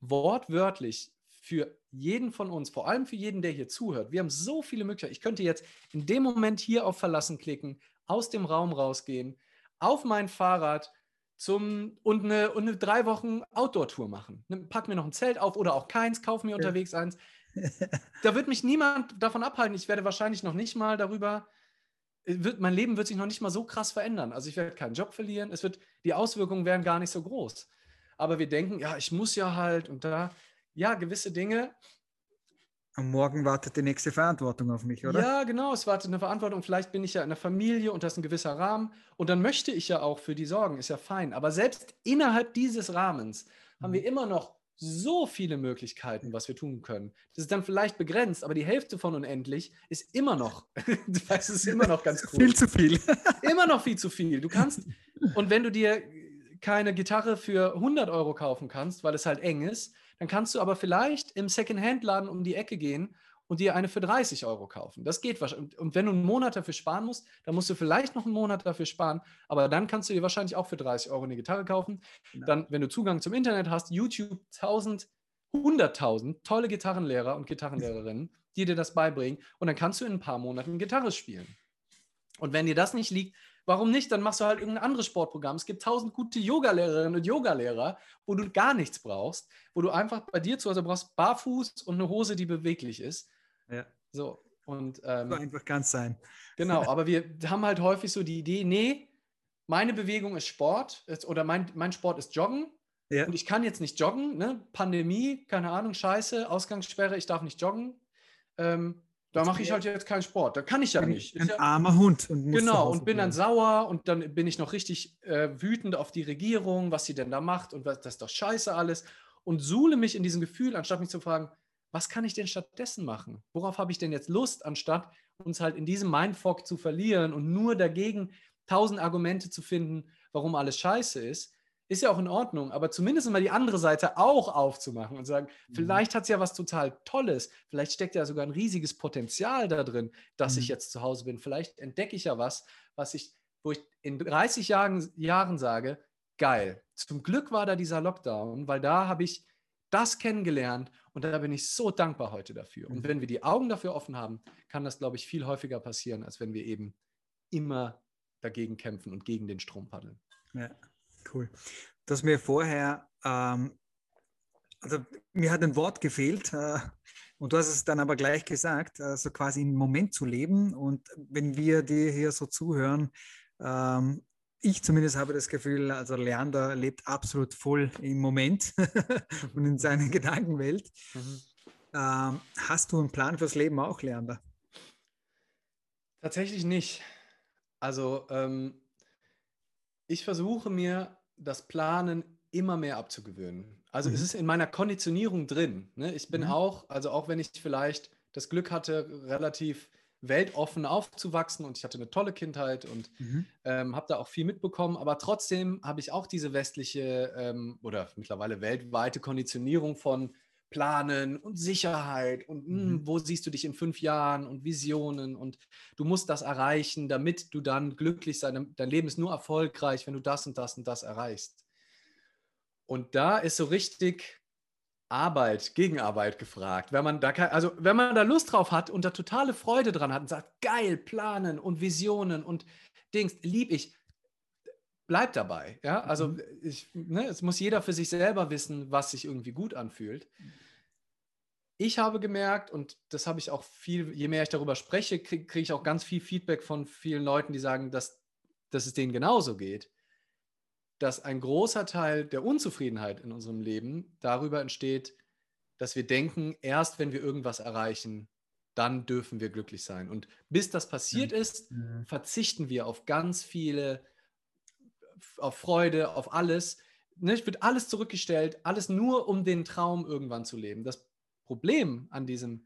Speaker 2: wortwörtlich für jeden von uns, vor allem für jeden, der hier zuhört, wir haben so viele Möglichkeiten. Ich könnte jetzt in dem Moment hier auf Verlassen klicken, aus dem Raum rausgehen, auf mein Fahrrad zum und eine, und eine drei Wochen Outdoor-Tour machen. Pack mir noch ein Zelt auf oder auch keins, kauf mir unterwegs eins. Da wird mich niemand davon abhalten. Ich werde wahrscheinlich noch nicht mal darüber wird, mein Leben wird sich noch nicht mal so krass verändern. Also ich werde keinen Job verlieren, es wird, die Auswirkungen werden gar nicht so groß. Aber wir denken, ja, ich muss ja halt und da, ja, gewisse Dinge.
Speaker 1: Am Morgen wartet die nächste Verantwortung auf mich, oder?
Speaker 2: Ja, genau, es wartet eine Verantwortung. Vielleicht bin ich ja in der Familie und das ist ein gewisser Rahmen. Und dann möchte ich ja auch für die sorgen, ist ja fein. Aber selbst innerhalb dieses Rahmens haben wir mhm. immer noch so viele Möglichkeiten, was wir tun können. Das ist dann vielleicht begrenzt, aber die Hälfte von unendlich ist immer noch, du weißt, es ist immer noch ganz
Speaker 1: cool. Viel zu viel.
Speaker 2: immer noch viel zu viel. Du kannst, und wenn du dir keine Gitarre für 100 Euro kaufen kannst, weil es halt eng ist, dann kannst du aber vielleicht im Second-Hand-Laden um die Ecke gehen und dir eine für 30 Euro kaufen. Das geht wahrscheinlich. Und wenn du einen Monat dafür sparen musst, dann musst du vielleicht noch einen Monat dafür sparen, aber dann kannst du dir wahrscheinlich auch für 30 Euro eine Gitarre kaufen. Genau. Dann, wenn du Zugang zum Internet hast, YouTube 1000, 100.000 tolle Gitarrenlehrer und Gitarrenlehrerinnen, die dir das beibringen und dann kannst du in ein paar Monaten Gitarre spielen. Und wenn dir das nicht liegt, warum nicht? Dann machst du halt irgendein anderes Sportprogramm. Es gibt tausend gute Yogalehrerinnen und Yogalehrer, wo du gar nichts brauchst, wo du einfach bei dir zu Hause brauchst barfuß und eine Hose, die beweglich ist
Speaker 1: ja.
Speaker 2: So, und. Ähm,
Speaker 1: so einfach ganz sein.
Speaker 2: Genau, aber wir haben halt häufig so die Idee, nee, meine Bewegung ist Sport oder mein, mein Sport ist Joggen. Ja. Und ich kann jetzt nicht joggen, ne? Pandemie, keine Ahnung, Scheiße, Ausgangssperre, ich darf nicht joggen. Ähm, da mache ich halt jetzt keinen Sport. Da kann ich ja bin nicht.
Speaker 1: Ein
Speaker 2: ja,
Speaker 1: armer Hund.
Speaker 2: Und genau, und bin dann sauer und dann bin ich noch richtig äh, wütend auf die Regierung, was sie denn da macht und was, das ist doch scheiße alles. Und suhle mich in diesem Gefühl, anstatt mich zu fragen, was kann ich denn stattdessen machen? Worauf habe ich denn jetzt Lust, anstatt uns halt in diesem Mindfuck zu verlieren und nur dagegen tausend Argumente zu finden, warum alles scheiße ist? ist ja auch in Ordnung, aber zumindest mal die andere Seite auch aufzumachen und sagen, mhm. vielleicht hat es ja was total Tolles, vielleicht steckt ja sogar ein riesiges Potenzial da drin, dass mhm. ich jetzt zu Hause bin. Vielleicht entdecke ich ja was, was ich, wo ich in 30 Jahren, Jahren sage, geil. Zum Glück war da dieser Lockdown, weil da habe ich das kennengelernt und da bin ich so dankbar heute dafür. Und mhm. wenn wir die Augen dafür offen haben, kann das, glaube ich, viel häufiger passieren, als wenn wir eben immer dagegen kämpfen und gegen den Strom paddeln.
Speaker 1: Ja. Cool. Du hast mir vorher, ähm, also mir hat ein Wort gefehlt äh, und du hast es dann aber gleich gesagt, äh, so quasi im Moment zu leben. Und wenn wir dir hier so zuhören, ähm, ich zumindest habe das Gefühl, also Leander lebt absolut voll im Moment und in seiner Gedankenwelt. Mhm. Ähm, hast du einen Plan fürs Leben auch, Leander?
Speaker 2: Tatsächlich nicht. Also ähm, ich versuche mir das Planen immer mehr abzugewöhnen. Also mhm. es ist in meiner Konditionierung drin. Ne? Ich bin mhm. auch, also auch wenn ich vielleicht das Glück hatte, relativ weltoffen aufzuwachsen und ich hatte eine tolle Kindheit und mhm. ähm, habe da auch viel mitbekommen, aber trotzdem habe ich auch diese westliche ähm, oder mittlerweile weltweite Konditionierung von Planen und Sicherheit und mh, hm, mhm. wo siehst du dich in fünf Jahren und Visionen und du musst das erreichen, damit du dann glücklich sein, dein Leben ist nur erfolgreich, wenn du das und das und das erreichst. Und da ist so richtig Arbeit, Gegenarbeit gefragt. Wenn man da kann, also wenn man da Lust drauf hat und da totale Freude dran hat und sagt, geil, planen und Visionen und Dings, lieb ich, bleib dabei. Ja, also mhm. ich, ne, es muss jeder für sich selber wissen, was sich irgendwie gut anfühlt. Ich habe gemerkt, und das habe ich auch viel, je mehr ich darüber spreche, kriege krieg ich auch ganz viel Feedback von vielen Leuten, die sagen, dass, dass es denen genauso geht, dass ein großer Teil der Unzufriedenheit in unserem Leben darüber entsteht, dass wir denken, erst wenn wir irgendwas erreichen, dann dürfen wir glücklich sein. Und bis das passiert mhm. ist, verzichten wir auf ganz viele auf Freude, auf alles. Ne, wird alles zurückgestellt, alles nur, um den Traum irgendwann zu leben. Das Problem an, diesem,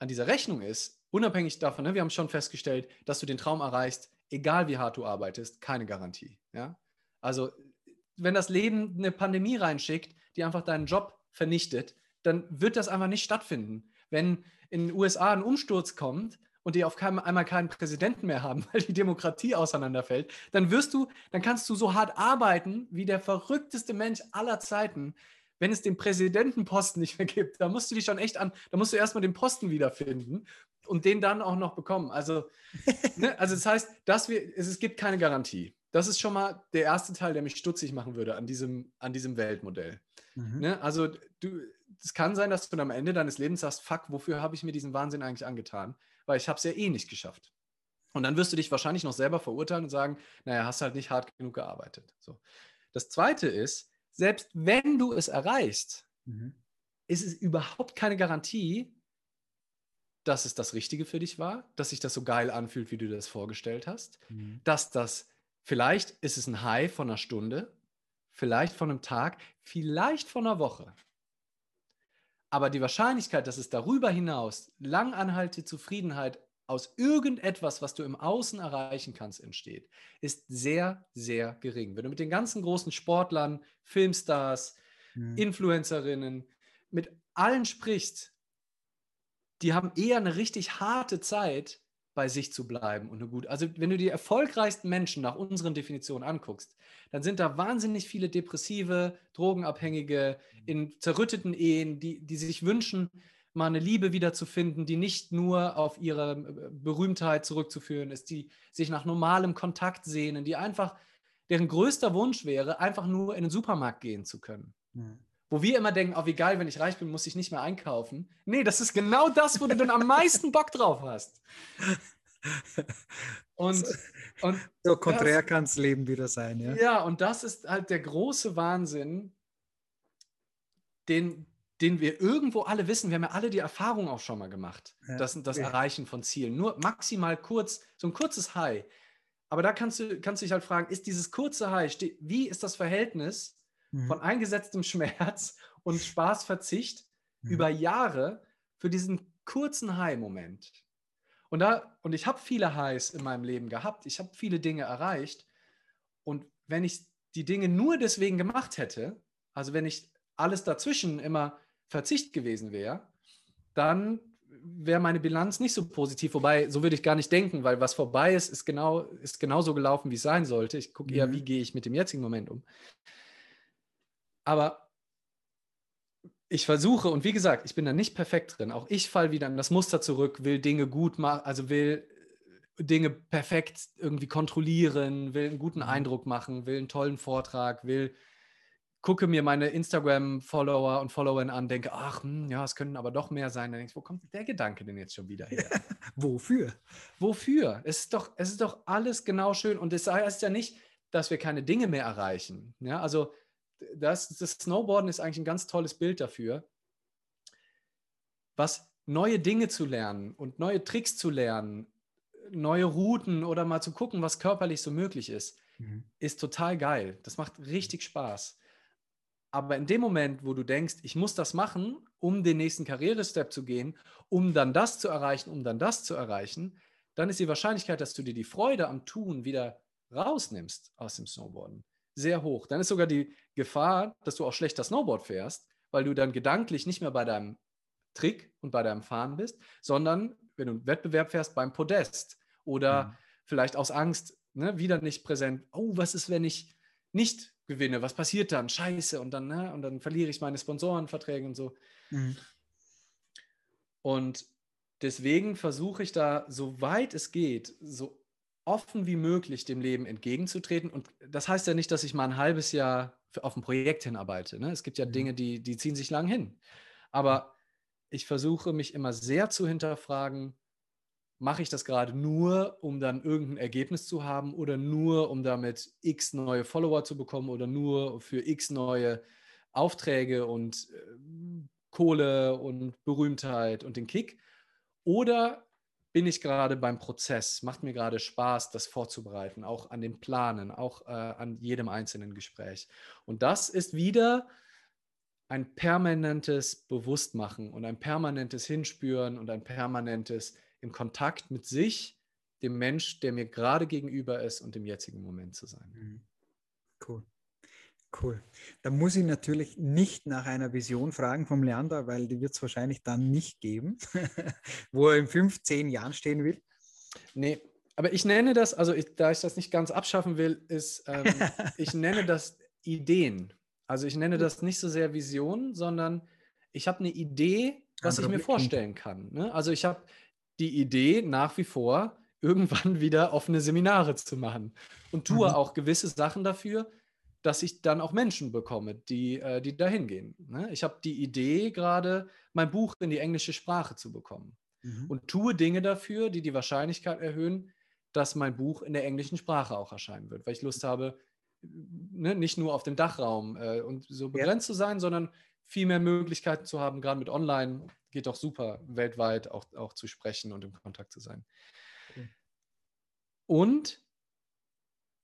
Speaker 2: an dieser Rechnung ist, unabhängig davon, ne, wir haben schon festgestellt, dass du den Traum erreichst, egal wie hart du arbeitest, keine Garantie. Ja? Also, wenn das Leben eine Pandemie reinschickt, die einfach deinen Job vernichtet, dann wird das einfach nicht stattfinden. Wenn in den USA ein Umsturz kommt, und die auf keinem, einmal keinen Präsidenten mehr haben, weil die Demokratie auseinanderfällt, dann wirst du, dann kannst du so hart arbeiten wie der verrückteste Mensch aller Zeiten. Wenn es den Präsidentenposten nicht mehr gibt, da musst du dich schon echt an, da musst du erstmal den Posten wiederfinden und den dann auch noch bekommen. Also, ne, also das heißt, dass wir, es, es gibt keine Garantie. Das ist schon mal der erste Teil, der mich stutzig machen würde an diesem, an diesem Weltmodell. Mhm. Ne? Also du, es kann sein, dass du am Ende deines Lebens sagst, fuck, wofür habe ich mir diesen Wahnsinn eigentlich angetan? weil ich habe es ja eh nicht geschafft. Und dann wirst du dich wahrscheinlich noch selber verurteilen und sagen, naja, hast halt nicht hart genug gearbeitet. So. Das Zweite ist, selbst wenn du es erreichst, mhm. ist es überhaupt keine Garantie, dass es das Richtige für dich war, dass sich das so geil anfühlt, wie du das vorgestellt hast, mhm. dass das, vielleicht ist es ein High von einer Stunde, vielleicht von einem Tag, vielleicht von einer Woche. Aber die Wahrscheinlichkeit, dass es darüber hinaus langanhaltende Zufriedenheit aus irgendetwas, was du im Außen erreichen kannst, entsteht, ist sehr, sehr gering. Wenn du mit den ganzen großen Sportlern, Filmstars, mhm. Influencerinnen, mit allen sprichst, die haben eher eine richtig harte Zeit, bei sich zu bleiben und eine gut. Also wenn du die erfolgreichsten Menschen nach unseren Definitionen anguckst, dann sind da wahnsinnig viele Depressive, Drogenabhängige in zerrütteten Ehen, die, die sich wünschen, mal eine Liebe wiederzufinden, die nicht nur auf ihre äh, Berühmtheit zurückzuführen ist, die sich nach normalem Kontakt sehnen, die einfach, deren größter Wunsch wäre, einfach nur in den Supermarkt gehen zu können. Mhm. Wo wir immer denken, oh, wie geil, wenn ich reich bin, muss ich nicht mehr einkaufen. Nee, das ist genau das, wo du dann am meisten Bock drauf hast.
Speaker 1: Und, und so konträr kann das Leben wieder sein, ja.
Speaker 2: Ja, und das ist halt der große Wahnsinn, den, den wir irgendwo alle wissen. Wir haben ja alle die Erfahrung auch schon mal gemacht, ja. das, das ja. Erreichen von Zielen. Nur maximal kurz, so ein kurzes High. Aber da kannst du, kannst du dich halt fragen, ist dieses kurze High, wie ist das Verhältnis mhm. von eingesetztem Schmerz und Spaßverzicht mhm. über Jahre für diesen kurzen High-Moment. Und, da, und ich habe viele Highs in meinem Leben gehabt. Ich habe viele Dinge erreicht. Und wenn ich die Dinge nur deswegen gemacht hätte, also wenn ich alles dazwischen immer Verzicht gewesen wäre, dann wäre meine Bilanz nicht so positiv. Wobei, so würde ich gar nicht denken, weil was vorbei ist, ist, genau, ist genauso gelaufen, wie es sein sollte. Ich gucke eher, mhm. wie gehe ich mit dem jetzigen Moment um. Aber ich versuche, und wie gesagt, ich bin da nicht perfekt drin. Auch ich falle wieder in das Muster zurück, will Dinge gut machen, also will Dinge perfekt irgendwie kontrollieren, will einen guten mhm. Eindruck machen, will einen tollen Vortrag, will gucke mir meine Instagram-Follower und Followerinnen an, denke, ach, hm, ja, es können aber doch mehr sein. Dann denke ich, wo kommt der Gedanke denn jetzt schon wieder her?
Speaker 1: Wofür?
Speaker 2: Wofür? Es ist, doch, es ist doch alles genau schön. Und es heißt ja nicht, dass wir keine Dinge mehr erreichen. Ja, also das, das Snowboarden ist eigentlich ein ganz tolles Bild dafür, was neue Dinge zu lernen und neue Tricks zu lernen, neue Routen oder mal zu gucken, was körperlich so möglich ist, mhm. ist total geil. Das macht richtig Spaß. Aber in dem Moment, wo du denkst, ich muss das machen, um den nächsten Karrierestep zu gehen, um dann das zu erreichen, um dann das zu erreichen, dann ist die Wahrscheinlichkeit, dass du dir die Freude am Tun wieder rausnimmst aus dem Snowboarden, sehr hoch. Dann ist sogar die Gefahr, dass du auch schlechter Snowboard fährst, weil du dann gedanklich nicht mehr bei deinem Trick und bei deinem Fahren bist, sondern wenn du einen Wettbewerb fährst, beim Podest oder mhm. vielleicht aus Angst, ne, wieder nicht präsent. Oh, was ist, wenn ich nicht gewinne, was passiert dann? Scheiße. Und dann, ne? und dann verliere ich meine Sponsorenverträge und so. Mhm. Und deswegen versuche ich da, soweit es geht, so offen wie möglich dem Leben entgegenzutreten. Und das heißt ja nicht, dass ich mal ein halbes Jahr auf ein Projekt hinarbeite. Ne? Es gibt ja mhm. Dinge, die, die ziehen sich lang hin. Aber ich versuche mich immer sehr zu hinterfragen, mache ich das gerade nur, um dann irgendein Ergebnis zu haben oder nur, um damit x neue Follower zu bekommen oder nur für x neue Aufträge und äh, Kohle und Berühmtheit und den Kick? Oder bin ich gerade beim Prozess? Macht mir gerade Spaß, das vorzubereiten, auch an den Planen, auch äh, an jedem einzelnen Gespräch. Und das ist wieder ein permanentes Bewusstmachen und ein permanentes Hinspüren und ein permanentes im Kontakt mit sich, dem Mensch, der mir gerade gegenüber ist und im jetzigen Moment zu sein. Mhm.
Speaker 1: Cool. Cool. Da muss ich natürlich nicht nach einer Vision fragen vom Leander, weil die wird es wahrscheinlich dann nicht geben, wo er in fünf, zehn Jahren stehen will.
Speaker 2: Nee, aber ich nenne das, also ich, da ich das nicht ganz abschaffen will, ist, ähm, ich nenne das Ideen. Also ich nenne das nicht so sehr Vision, sondern ich habe eine Idee, was Andere ich mir vorstellen kann. Ne? Also ich habe die Idee nach wie vor, irgendwann wieder offene Seminare zu machen und tue mhm. auch gewisse Sachen dafür, dass ich dann auch Menschen bekomme, die, äh, die dahin gehen. Ne? Ich habe die Idee gerade, mein Buch in die englische Sprache zu bekommen mhm. und tue Dinge dafür, die die Wahrscheinlichkeit erhöhen, dass mein Buch in der englischen Sprache auch erscheinen wird, weil ich Lust habe, ne, nicht nur auf dem Dachraum äh, und so begrenzt ja. zu sein, sondern viel mehr Möglichkeiten zu haben, gerade mit Online geht doch super, weltweit auch, auch zu sprechen und im Kontakt zu sein. Okay. Und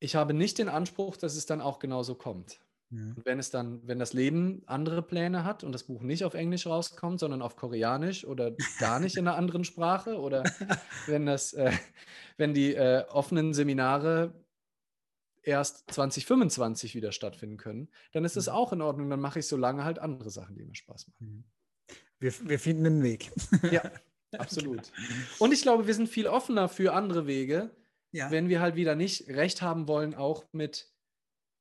Speaker 2: ich habe nicht den Anspruch, dass es dann auch genauso kommt. Ja. Und wenn es dann, wenn das Leben andere Pläne hat und das Buch nicht auf Englisch rauskommt, sondern auf Koreanisch oder gar nicht in einer anderen Sprache oder wenn das, äh, wenn die äh, offenen Seminare erst 2025 wieder stattfinden können, dann ist es mhm. auch in Ordnung. Dann mache ich so lange halt andere Sachen, die mir Spaß machen. Mhm.
Speaker 1: Wir, wir finden einen Weg.
Speaker 2: Ja, absolut. Und ich glaube, wir sind viel offener für andere Wege, ja. wenn wir halt wieder nicht recht haben wollen, auch mit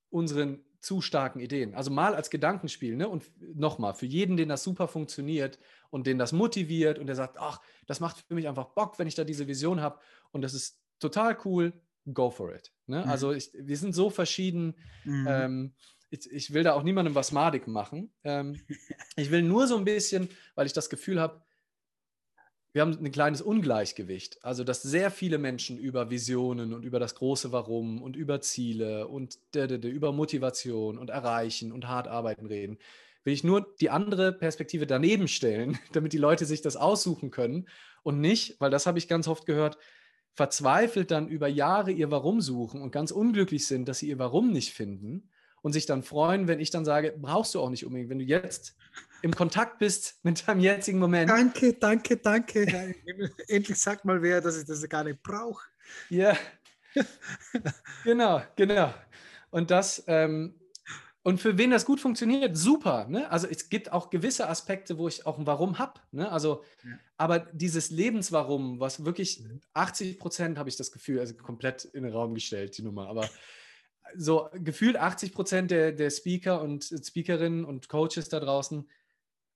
Speaker 2: unseren zu starken Ideen. Also mal als Gedankenspiel, ne? Und nochmal, für jeden, den das super funktioniert und den das motiviert und der sagt, ach, das macht für mich einfach Bock, wenn ich da diese Vision habe und das ist total cool, go for it. Ne? Mhm. Also ich, wir sind so verschieden. Mhm. Ähm, ich, ich, will da auch niemandem was madig machen. Ähm, ich will nur so ein bisschen, weil ich das Gefühl habe, wir haben ein kleines Ungleichgewicht. Also, dass sehr viele Menschen über Visionen und über das große Warum und über Ziele und über Motivation und Erreichen und hart arbeiten reden. Will ich nur die andere Perspektive daneben stellen, damit die Leute sich das aussuchen können und nicht, weil das habe ich ganz oft gehört, verzweifelt dann über Jahre ihr Warum suchen und ganz unglücklich sind, dass sie ihr Warum nicht finden und sich dann freuen, wenn ich dann sage, brauchst du auch nicht unbedingt, wenn du jetzt im Kontakt bist mit deinem jetzigen Moment.
Speaker 1: Danke, danke, danke. Endlich sagt mal wer, dass ich das gar nicht brauche.
Speaker 2: Ja, genau, genau. Und das, ähm, und für wen das gut funktioniert, super. Ne? Also es gibt auch gewisse Aspekte, wo ich auch ein Warum habe. Ne? Also, ja. aber dieses Lebenswarum, was wirklich 80 mhm. Prozent habe ich das Gefühl, also komplett in den Raum gestellt, die Nummer, aber so gefühlt 80 Prozent der, der Speaker und Speakerinnen und Coaches da draußen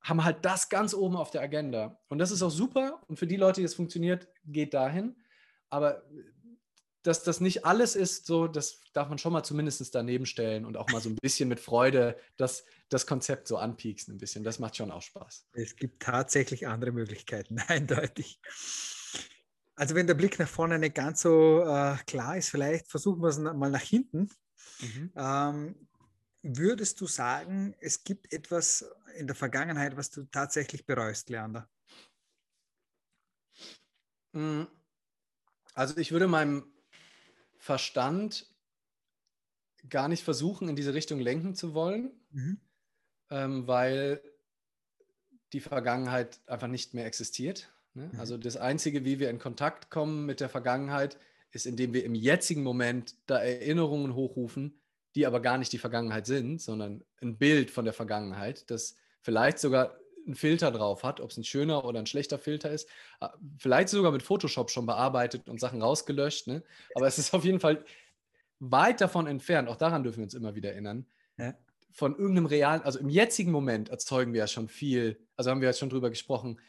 Speaker 2: haben halt das ganz oben auf der Agenda. Und das ist auch super. Und für die Leute, die es funktioniert, geht dahin. Aber dass das nicht alles ist, so, das darf man schon mal zumindest daneben stellen und auch mal so ein bisschen mit Freude das, das Konzept so anpieksen ein bisschen. Das macht schon auch Spaß.
Speaker 1: Es gibt tatsächlich andere Möglichkeiten, eindeutig. Also wenn der Blick nach vorne nicht ganz so äh, klar ist, vielleicht versuchen wir es mal nach hinten. Mhm. Ähm, würdest du sagen, es gibt etwas in der Vergangenheit, was du tatsächlich bereust, Leander?
Speaker 2: Mm. Also ich würde meinem Verstand gar nicht versuchen, in diese Richtung lenken zu wollen, mhm. ähm, weil die Vergangenheit einfach nicht mehr existiert. Ne? Mhm. Also das Einzige, wie wir in Kontakt kommen mit der Vergangenheit, ist, indem wir im jetzigen Moment da Erinnerungen hochrufen, die aber gar nicht die Vergangenheit sind, sondern ein Bild von der Vergangenheit, das vielleicht sogar einen Filter drauf hat, ob es ein schöner oder ein schlechter Filter ist. Ah, vielleicht sogar mit Photoshop schon bearbeitet und Sachen rausgelöscht. Ne? Aber es ist auf jeden Fall weit davon entfernt, auch daran dürfen wir uns immer wieder erinnern, ja. von irgendeinem realen, also im jetzigen Moment erzeugen wir ja schon viel, also haben wir jetzt schon drüber gesprochen,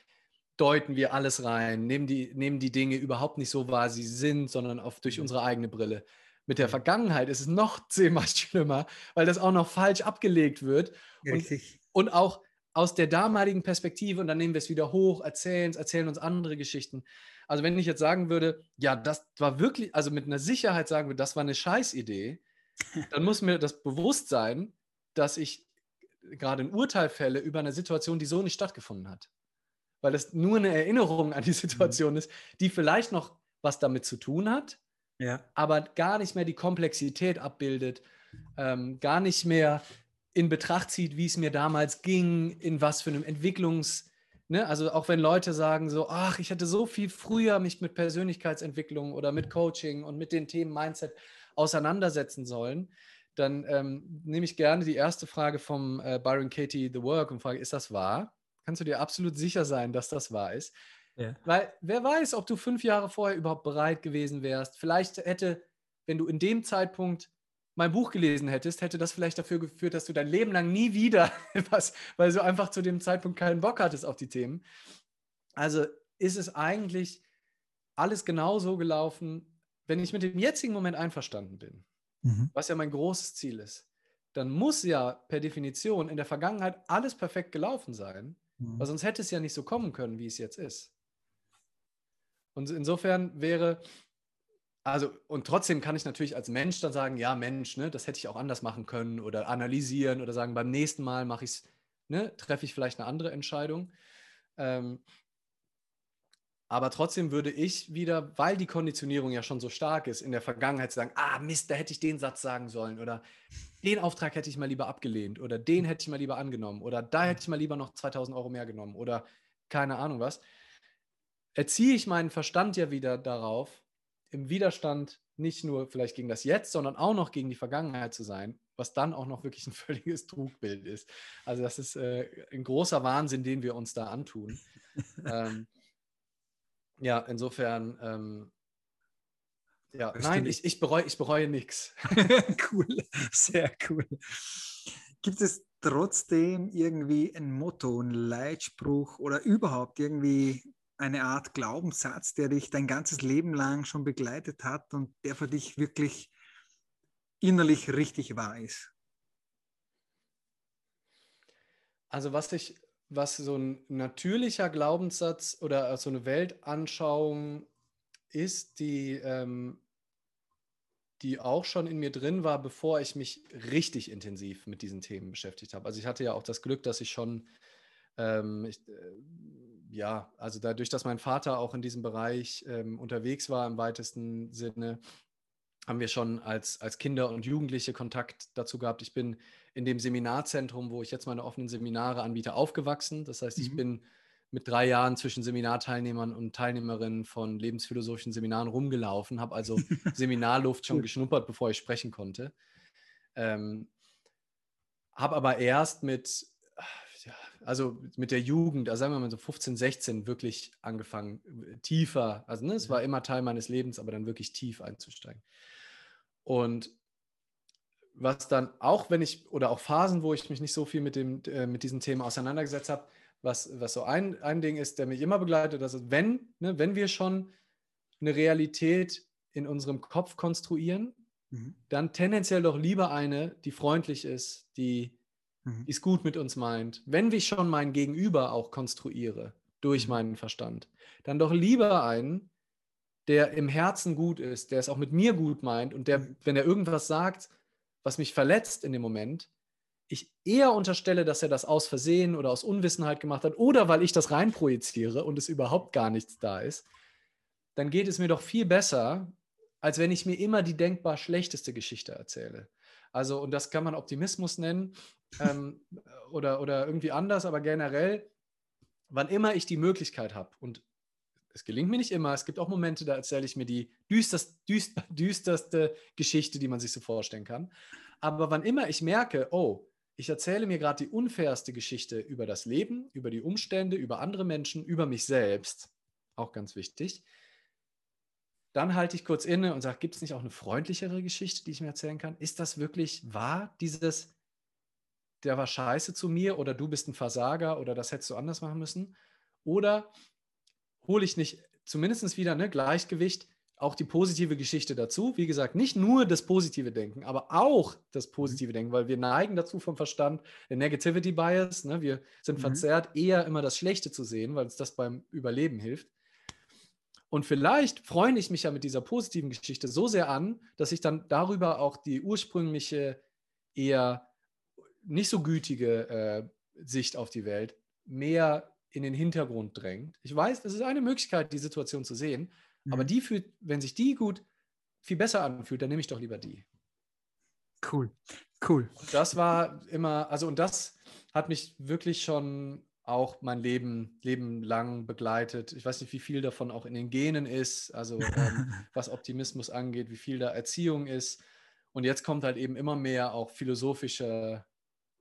Speaker 2: deuten wir alles rein, nehmen die, nehmen die Dinge überhaupt nicht so wahr, sie sind, sondern auf, durch mhm. unsere eigene Brille. Mit der Vergangenheit ist es noch zehnmal schlimmer, weil das auch noch falsch abgelegt wird. Richtig. Und, und auch aus der damaligen Perspektive und dann nehmen wir es wieder hoch, erzählen es, erzählen uns andere Geschichten. Also wenn ich jetzt sagen würde, ja, das war wirklich, also mit einer Sicherheit sagen wir, das war eine Scheißidee, dann muss mir das bewusst sein, dass ich gerade ein Urteil fälle über eine Situation, die so nicht stattgefunden hat. Weil es nur eine Erinnerung an die mhm. Situation mhm. ist, die vielleicht noch was damit zu tun hat, ja. aber gar nicht mehr die Komplexität abbildet, ähm, gar nicht mehr in Betracht zieht, wie es mir damals ging, in was für einem Entwicklungs- Ne? Also auch wenn Leute sagen so, ach, ich hätte so viel früher mich mit Persönlichkeitsentwicklung oder mit Coaching und mit den Themen Mindset auseinandersetzen sollen, dann ähm, nehme ich gerne die erste Frage vom äh, Byron Katie The Work und frage, ist das wahr? Kannst du dir absolut sicher sein, dass das wahr ist? Ja. Weil wer weiß, ob du fünf Jahre vorher überhaupt bereit gewesen wärst. Vielleicht hätte, wenn du in dem Zeitpunkt mein Buch gelesen hättest, hätte das vielleicht dafür geführt, dass du dein Leben lang nie wieder was, weil du einfach zu dem Zeitpunkt keinen Bock hattest auf die Themen. Also ist es eigentlich alles genau so gelaufen, wenn ich mit dem jetzigen Moment einverstanden bin, mhm. was ja mein großes Ziel ist, dann muss ja per Definition in der Vergangenheit alles perfekt gelaufen sein, mhm. weil sonst hätte es ja nicht so kommen können, wie es jetzt ist. Und insofern wäre also, und trotzdem kann ich natürlich als Mensch dann sagen, ja, Mensch, ne, das hätte ich auch anders machen können oder analysieren oder sagen, beim nächsten Mal mache ich es, ne, treffe ich vielleicht eine andere Entscheidung. Ähm, aber trotzdem würde ich wieder, weil die Konditionierung ja schon so stark ist, in der Vergangenheit sagen, ah Mist, da hätte ich den Satz sagen sollen oder den Auftrag hätte ich mal lieber abgelehnt oder den hätte ich mal lieber angenommen oder da hätte ich mal lieber noch 2000 Euro mehr genommen oder keine Ahnung was, erziehe ich meinen Verstand ja wieder darauf, im Widerstand nicht nur vielleicht gegen das Jetzt, sondern auch noch gegen die Vergangenheit zu sein, was dann auch noch wirklich ein völliges Trugbild ist. Also das ist äh, ein großer Wahnsinn, den wir uns da antun. ähm, ja, insofern, ähm, ja, nein, ich, ich, bereue, ich bereue nichts.
Speaker 1: cool, sehr cool. Gibt es trotzdem irgendwie ein Motto, ein Leitspruch oder überhaupt irgendwie eine Art Glaubenssatz, der dich dein ganzes Leben lang schon begleitet hat und der für dich wirklich innerlich richtig wahr ist?
Speaker 2: Also was ich, was so ein natürlicher Glaubenssatz oder so eine Weltanschauung ist, die, ähm, die auch schon in mir drin war, bevor ich mich richtig intensiv mit diesen Themen beschäftigt habe. Also ich hatte ja auch das Glück, dass ich schon ähm, ich, äh, ja, also dadurch, dass mein Vater auch in diesem Bereich ähm, unterwegs war im weitesten Sinne, haben wir schon als, als Kinder und Jugendliche Kontakt dazu gehabt. Ich bin in dem Seminarzentrum, wo ich jetzt meine offenen Seminare anbiete, aufgewachsen. Das heißt, ich mhm. bin mit drei Jahren zwischen Seminarteilnehmern und Teilnehmerinnen von lebensphilosophischen Seminaren rumgelaufen, habe also Seminarluft schon geschnuppert, bevor ich sprechen konnte. Ähm, habe aber erst mit, also mit der Jugend, also sagen wir mal so 15, 16, wirklich angefangen, tiefer, also ne, es war immer Teil meines Lebens, aber dann wirklich tief einzusteigen. Und was dann auch, wenn ich, oder auch Phasen, wo ich mich nicht so viel mit, dem, äh, mit diesen Themen auseinandergesetzt habe, was, was so ein, ein Ding ist, der mich immer begleitet, dass es, wenn, ne, wenn wir schon eine Realität in unserem Kopf konstruieren, mhm. dann tendenziell doch lieber eine, die freundlich ist, die mhm. es gut mit uns meint. Wenn ich schon mein Gegenüber auch konstruiere durch mhm. meinen Verstand, dann doch lieber einen, der im Herzen gut ist, der es auch mit mir gut meint und der, mhm. wenn er irgendwas sagt, was mich verletzt in dem Moment, ich eher unterstelle, dass er das aus Versehen oder aus Unwissenheit gemacht hat oder weil ich das reinprojiziere und es überhaupt gar nichts da ist, dann geht es mir doch viel besser, als wenn ich mir immer die denkbar schlechteste Geschichte erzähle. Also, und das kann man Optimismus nennen ähm, oder, oder irgendwie anders, aber generell, wann immer ich die Möglichkeit habe, und es gelingt mir nicht immer, es gibt auch Momente, da erzähle ich mir die düsterst, düster, düsterste Geschichte, die man sich so vorstellen kann. Aber wann immer ich merke, oh, ich erzähle mir gerade die unfairste Geschichte über das Leben, über die Umstände, über andere Menschen, über mich selbst, auch ganz wichtig, dann halte ich kurz inne und sage, gibt es nicht auch eine freundlichere Geschichte, die ich mir erzählen kann? Ist das wirklich wahr, dieses, der war scheiße zu mir oder du bist ein Versager oder das hättest du anders machen müssen? Oder hole ich nicht zumindest wieder ne, Gleichgewicht, auch die positive Geschichte dazu. Wie gesagt, nicht nur das positive Denken, aber auch das positive Denken, weil wir neigen dazu vom Verstand, der Negativity Bias, ne, wir sind mhm. verzerrt, eher immer das Schlechte zu sehen, weil uns das beim Überleben hilft. Und vielleicht freue ich mich ja mit dieser positiven Geschichte so sehr an, dass ich dann darüber auch die ursprüngliche, eher nicht so gütige äh, Sicht auf die Welt mehr in den Hintergrund drängt. Ich weiß, das ist eine Möglichkeit, die Situation zu sehen, mhm. aber die fühlt, wenn sich die gut viel besser anfühlt, dann nehme ich doch lieber die.
Speaker 1: Cool, cool.
Speaker 2: Und das war immer, also und das hat mich wirklich schon auch mein Leben, Leben lang begleitet. Ich weiß nicht, wie viel davon auch in den Genen ist, also ähm, was Optimismus angeht, wie viel da Erziehung ist. Und jetzt kommt halt eben immer mehr auch philosophischer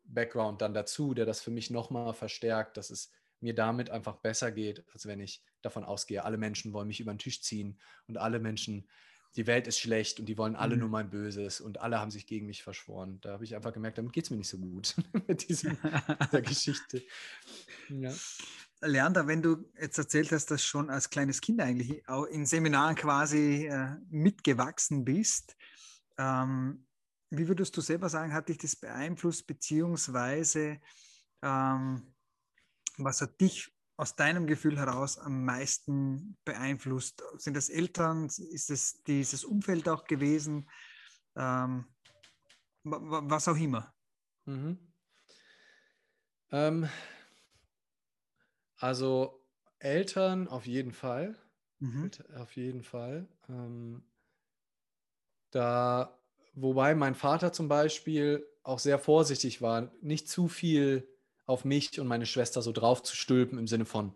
Speaker 2: Background dann dazu, der das für mich nochmal verstärkt, dass es mir damit einfach besser geht, als wenn ich davon ausgehe, alle Menschen wollen mich über den Tisch ziehen und alle Menschen die Welt ist schlecht und die wollen alle mhm. nur mein Böses und alle haben sich gegen mich verschworen. Da habe ich einfach gemerkt, damit geht es mir nicht so gut mit diesem, dieser Geschichte.
Speaker 1: Ja. Leander, wenn du jetzt erzählt hast, dass schon als kleines Kind eigentlich auch in Seminaren quasi äh, mitgewachsen bist, ähm, wie würdest du selber sagen, hat dich das beeinflusst, beziehungsweise ähm, was hat dich aus deinem Gefühl heraus am meisten beeinflusst? Sind das Eltern? Ist es dieses Umfeld auch gewesen? Ähm, was auch immer. Mhm.
Speaker 2: Ähm, also Eltern auf jeden Fall. Mhm. Auf jeden Fall. Ähm, da, wobei mein Vater zum Beispiel auch sehr vorsichtig war, nicht zu viel auf mich und meine Schwester so drauf zu stülpen im Sinne von,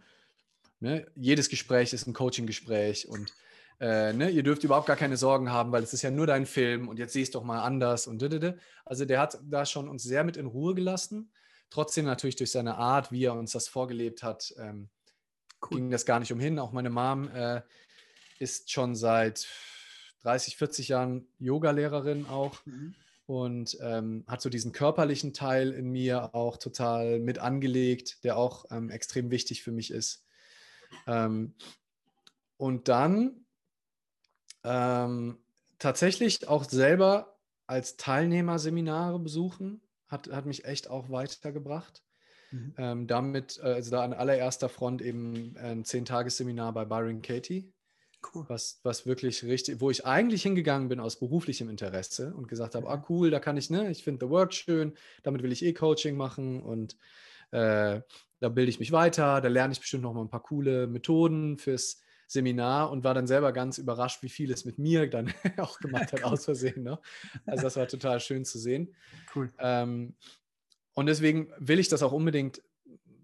Speaker 2: ne, jedes Gespräch ist ein Coaching-Gespräch und äh, ne, ihr dürft überhaupt gar keine Sorgen haben, weil es ist ja nur dein Film und jetzt siehst doch mal anders und didede. Also der hat da schon uns sehr mit in Ruhe gelassen. Trotzdem natürlich durch seine Art, wie er uns das vorgelebt hat, ähm, cool. ging das gar nicht umhin. Auch meine Mom äh, ist schon seit 30, 40 Jahren Yoga-Lehrerin auch. Mhm und ähm, hat so diesen körperlichen Teil in mir auch total mit angelegt, der auch ähm, extrem wichtig für mich ist. Ähm, und dann ähm, tatsächlich auch selber als Teilnehmer Seminare besuchen, hat, hat mich echt auch weitergebracht. Mhm. Ähm, damit, äh, also da an allererster Front eben ein Zehn-Tages-Seminar bei Byron Katie Cool. Was, was wirklich richtig, wo ich eigentlich hingegangen bin aus beruflichem Interesse und gesagt habe, ah cool, da kann ich, ne, ich finde The Work schön, damit will ich eh Coaching machen und äh, da bilde ich mich weiter, da lerne ich bestimmt noch mal ein paar coole Methoden fürs Seminar und war dann selber ganz überrascht, wie viel es mit mir dann auch gemacht hat, aus Versehen. Ne? Also das war total schön zu sehen. Cool. Ähm, und deswegen will ich das auch unbedingt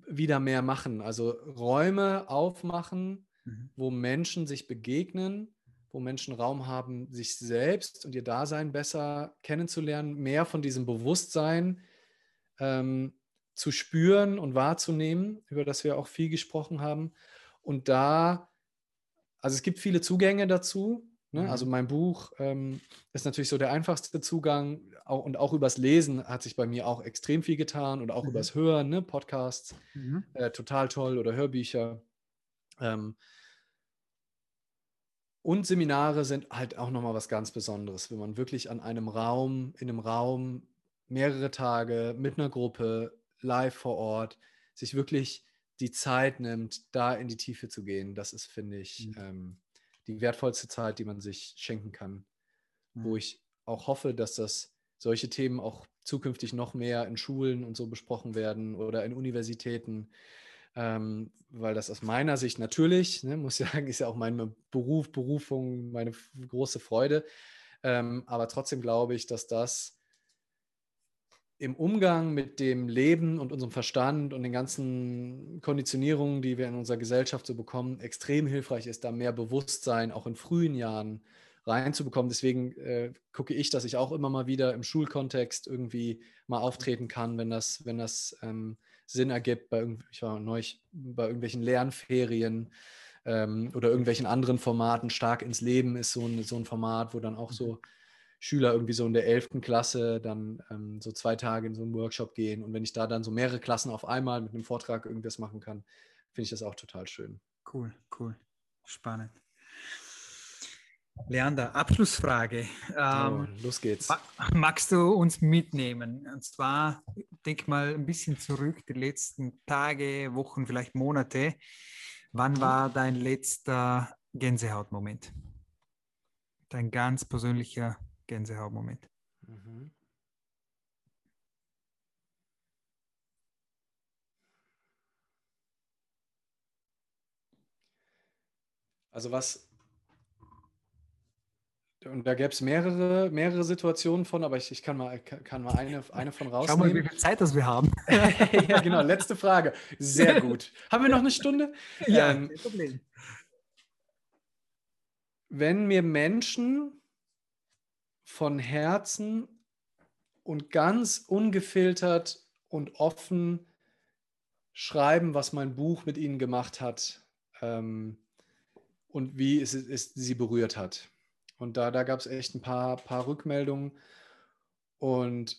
Speaker 2: wieder mehr machen. Also Räume aufmachen, mhm. wo Menschen sich begegnen, wo Menschen Raum haben, sich selbst und ihr Dasein besser kennenzulernen, mehr von diesem Bewusstsein ähm, zu spüren und wahrzunehmen, über das wir auch viel gesprochen haben. Und da, also es gibt viele Zugänge dazu. Ne? Mhm. Also mein Buch ähm, ist natürlich so der einfachste Zugang auch, und auch übers Lesen hat sich bei mir auch extrem viel getan und auch mhm. übers Hören, ne? Podcasts, mhm. äh, total toll oder Hörbücher. Ähm, und Seminare sind halt auch nochmal was ganz Besonderes, wenn man wirklich an einem Raum, in einem Raum mehrere Tage mit einer Gruppe live vor Ort sich wirklich die Zeit nimmt, da in die Tiefe zu gehen. Das ist, finde ich, mhm. ähm, die wertvollste Zeit, die man sich schenken kann. Mhm. Wo ich auch hoffe, dass das solche Themen auch zukünftig noch mehr in Schulen und so besprochen werden oder in Universitäten, ähm, weil das aus meiner Sicht natürlich, ne, muss ich sagen, ist ja auch mein Beruf, Berufung, meine große Freude. Ähm, aber trotzdem glaube ich, dass das im Umgang mit dem Leben und unserem Verstand und den ganzen Konditionierungen, die wir in unserer Gesellschaft so bekommen, extrem hilfreich ist, da mehr Bewusstsein auch in frühen Jahren reinzubekommen. Deswegen äh, gucke ich, dass ich auch immer mal wieder im Schulkontext irgendwie mal auftreten kann, wenn das, wenn das ähm, Sinn ergibt. Bei, ich war neulich bei irgendwelchen Lernferien ähm, oder irgendwelchen anderen Formaten. Stark ins Leben ist so ein, so ein Format, wo dann auch so mhm. Schüler irgendwie so in der 11. Klasse dann ähm, so zwei Tage in so einen Workshop gehen. Und wenn ich da dann so mehrere Klassen auf einmal mit einem Vortrag irgendwas machen kann, finde ich das auch total schön.
Speaker 1: Cool, cool. Spannend. Leander, Abschlussfrage.
Speaker 2: Ähm, oh, los geht's.
Speaker 1: Magst du uns mitnehmen? Und zwar, denk mal ein bisschen zurück, die letzten Tage, Wochen, vielleicht Monate. Wann war dein letzter Gänsehautmoment? Dein ganz persönlicher Gänsehautmoment. Mhm.
Speaker 2: Also was, und da gäbe es mehrere, mehrere Situationen von, aber ich, ich kann, mal, kann mal eine, eine von rausnehmen. Schau mal,
Speaker 1: wie viel Zeit das wir haben.
Speaker 2: ja, genau, letzte Frage. Sehr gut. haben wir noch eine Stunde?
Speaker 1: Ja, ähm, kein Problem.
Speaker 2: Wenn mir Menschen von Herzen und ganz ungefiltert und offen schreiben, was mein Buch mit ihnen gemacht hat ähm, und wie es, es, sie berührt hat. Und da, da gab es echt ein paar, paar Rückmeldungen. Und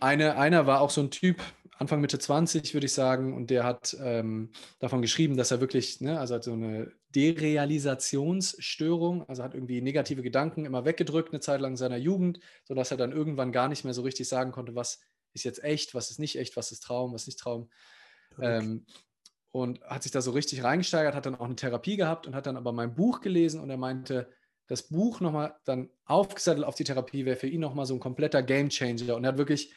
Speaker 2: eine, einer war auch so ein Typ, Anfang Mitte 20, würde ich sagen, und der hat ähm, davon geschrieben, dass er wirklich, ne, also hat so eine Derealisationsstörung, also hat irgendwie negative Gedanken immer weggedrückt eine Zeit lang in seiner Jugend, sodass er dann irgendwann gar nicht mehr so richtig sagen konnte, was ist jetzt echt, was ist nicht echt, was ist Traum, was ist nicht Traum. Ähm, und hat sich da so richtig reingesteigert, hat dann auch eine Therapie gehabt und hat dann aber mein Buch gelesen und er meinte, das Buch nochmal dann aufgesattelt auf die Therapie wäre für ihn nochmal so ein kompletter Gamechanger und er hat wirklich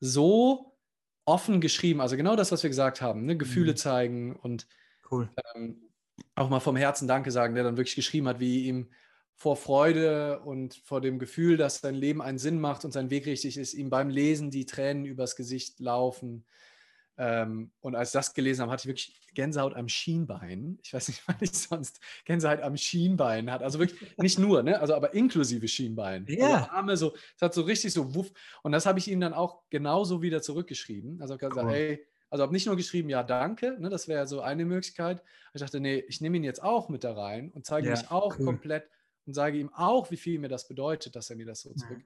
Speaker 2: so offen geschrieben, also genau das, was wir gesagt haben, ne? Gefühle mhm. zeigen und
Speaker 1: cool.
Speaker 2: ähm, auch mal vom Herzen Danke sagen, der dann wirklich geschrieben hat, wie ihm vor Freude und vor dem Gefühl, dass sein Leben einen Sinn macht und sein Weg richtig ist, ihm beim Lesen die Tränen übers Gesicht laufen. Ähm, und als ich das gelesen habe, hatte ich wirklich Gänsehaut am Schienbein. Ich weiß nicht, wann ich sonst Gänsehaut am Schienbein hatte. Also wirklich nicht nur, ne? also aber inklusive Schienbein.
Speaker 1: Ja.
Speaker 2: Also Arme so, es hat so richtig so wuff. Und das habe ich ihm dann auch genauso wieder zurückgeschrieben. Also ich habe gesagt, hey, also habe nicht nur geschrieben, ja, danke, ne, das wäre so eine Möglichkeit. Ich dachte, nee, ich nehme ihn jetzt auch mit da rein und zeige ja, mich auch cool. komplett und sage ihm auch, wie viel mir das bedeutet, dass er mir das so zurück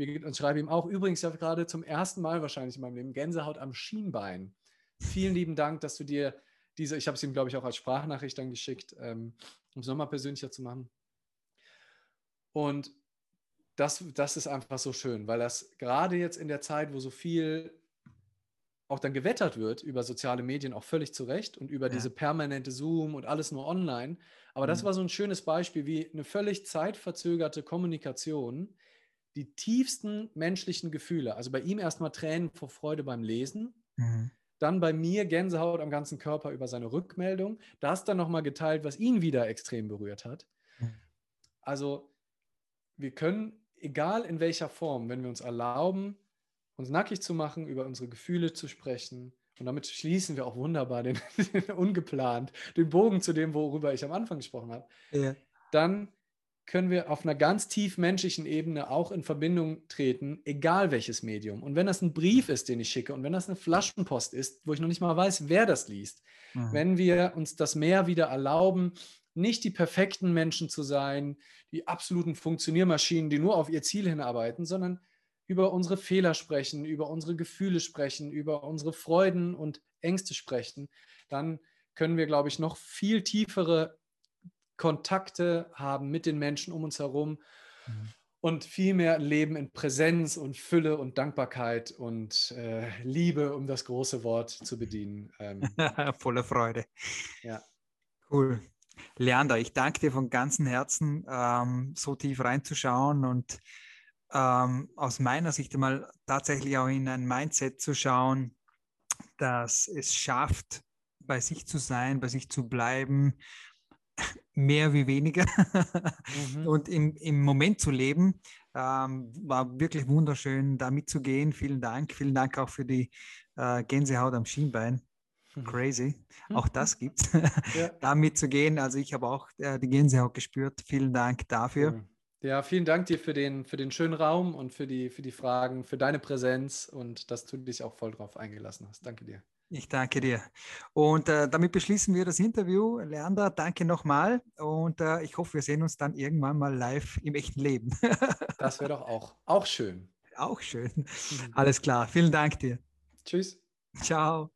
Speaker 2: spiegelt und schreibe ihm auch, übrigens, habe gerade zum ersten Mal wahrscheinlich in meinem Leben Gänsehaut am Schienbein. Vielen lieben Dank, dass du dir diese, ich habe es ihm, glaube ich, auch als Sprachnachricht dann geschickt, ähm, um es nochmal persönlicher zu machen. Und das, das ist einfach so schön, weil das gerade jetzt in der Zeit, wo so viel auch dann gewettert wird über soziale Medien, auch völlig zu Recht und über ja. diese permanente Zoom und alles nur online. Aber mhm. das war so ein schönes Beispiel, wie eine völlig zeitverzögerte Kommunikation die tiefsten menschlichen Gefühle, also bei ihm erstmal Tränen vor Freude beim Lesen, mhm. dann bei mir Gänsehaut am ganzen Körper über seine Rückmeldung, das dann nochmal geteilt, was ihn wieder extrem berührt hat. Mhm. Also wir können, egal in welcher Form, wenn wir uns erlauben, uns nackig zu machen, über unsere Gefühle zu sprechen. Und damit schließen wir auch wunderbar den, den ungeplant den Bogen zu dem, worüber ich am Anfang gesprochen habe. Ja. Dann können wir auf einer ganz tief menschlichen Ebene auch in Verbindung treten, egal welches Medium. Und wenn das ein Brief ist, den ich schicke, und wenn das eine Flaschenpost ist, wo ich noch nicht mal weiß, wer das liest, mhm. wenn wir uns das mehr wieder erlauben, nicht die perfekten Menschen zu sein, die absoluten Funktioniermaschinen, die nur auf ihr Ziel hinarbeiten, sondern über unsere Fehler sprechen, über unsere Gefühle sprechen, über unsere Freuden und Ängste sprechen, dann können wir, glaube ich, noch viel tiefere Kontakte haben mit den Menschen um uns herum mhm. und viel mehr leben in Präsenz und Fülle und Dankbarkeit und äh, Liebe, um das große Wort zu bedienen. Ähm,
Speaker 1: Voller Freude.
Speaker 2: Ja.
Speaker 1: Cool. Leander, ich danke dir von ganzem Herzen, ähm, so tief reinzuschauen und ähm, aus meiner Sicht einmal tatsächlich auch in ein Mindset zu schauen, das es schafft, bei sich zu sein, bei sich zu bleiben mehr wie weniger mhm. und im, im Moment zu leben. Ähm, war wirklich wunderschön, da mitzugehen. Vielen Dank. Vielen Dank auch für die äh, Gänsehaut am Schienbein. Mhm. Crazy. Mhm. Auch das gibt es. Ja. da mitzugehen. Also ich habe auch äh, die Gänsehaut gespürt. Vielen Dank dafür.
Speaker 2: Ja, vielen Dank dir für den, für den schönen Raum und für die, für die Fragen, für deine Präsenz und dass du dich auch voll drauf eingelassen hast. Danke dir.
Speaker 1: Ich danke dir. Und äh, damit beschließen wir das Interview. Leander, danke nochmal. Und äh, ich hoffe, wir sehen uns dann irgendwann mal live im echten Leben.
Speaker 2: das wäre doch auch, auch schön.
Speaker 1: Auch schön. Mhm. Alles klar. Vielen Dank dir.
Speaker 2: Tschüss.
Speaker 1: Ciao.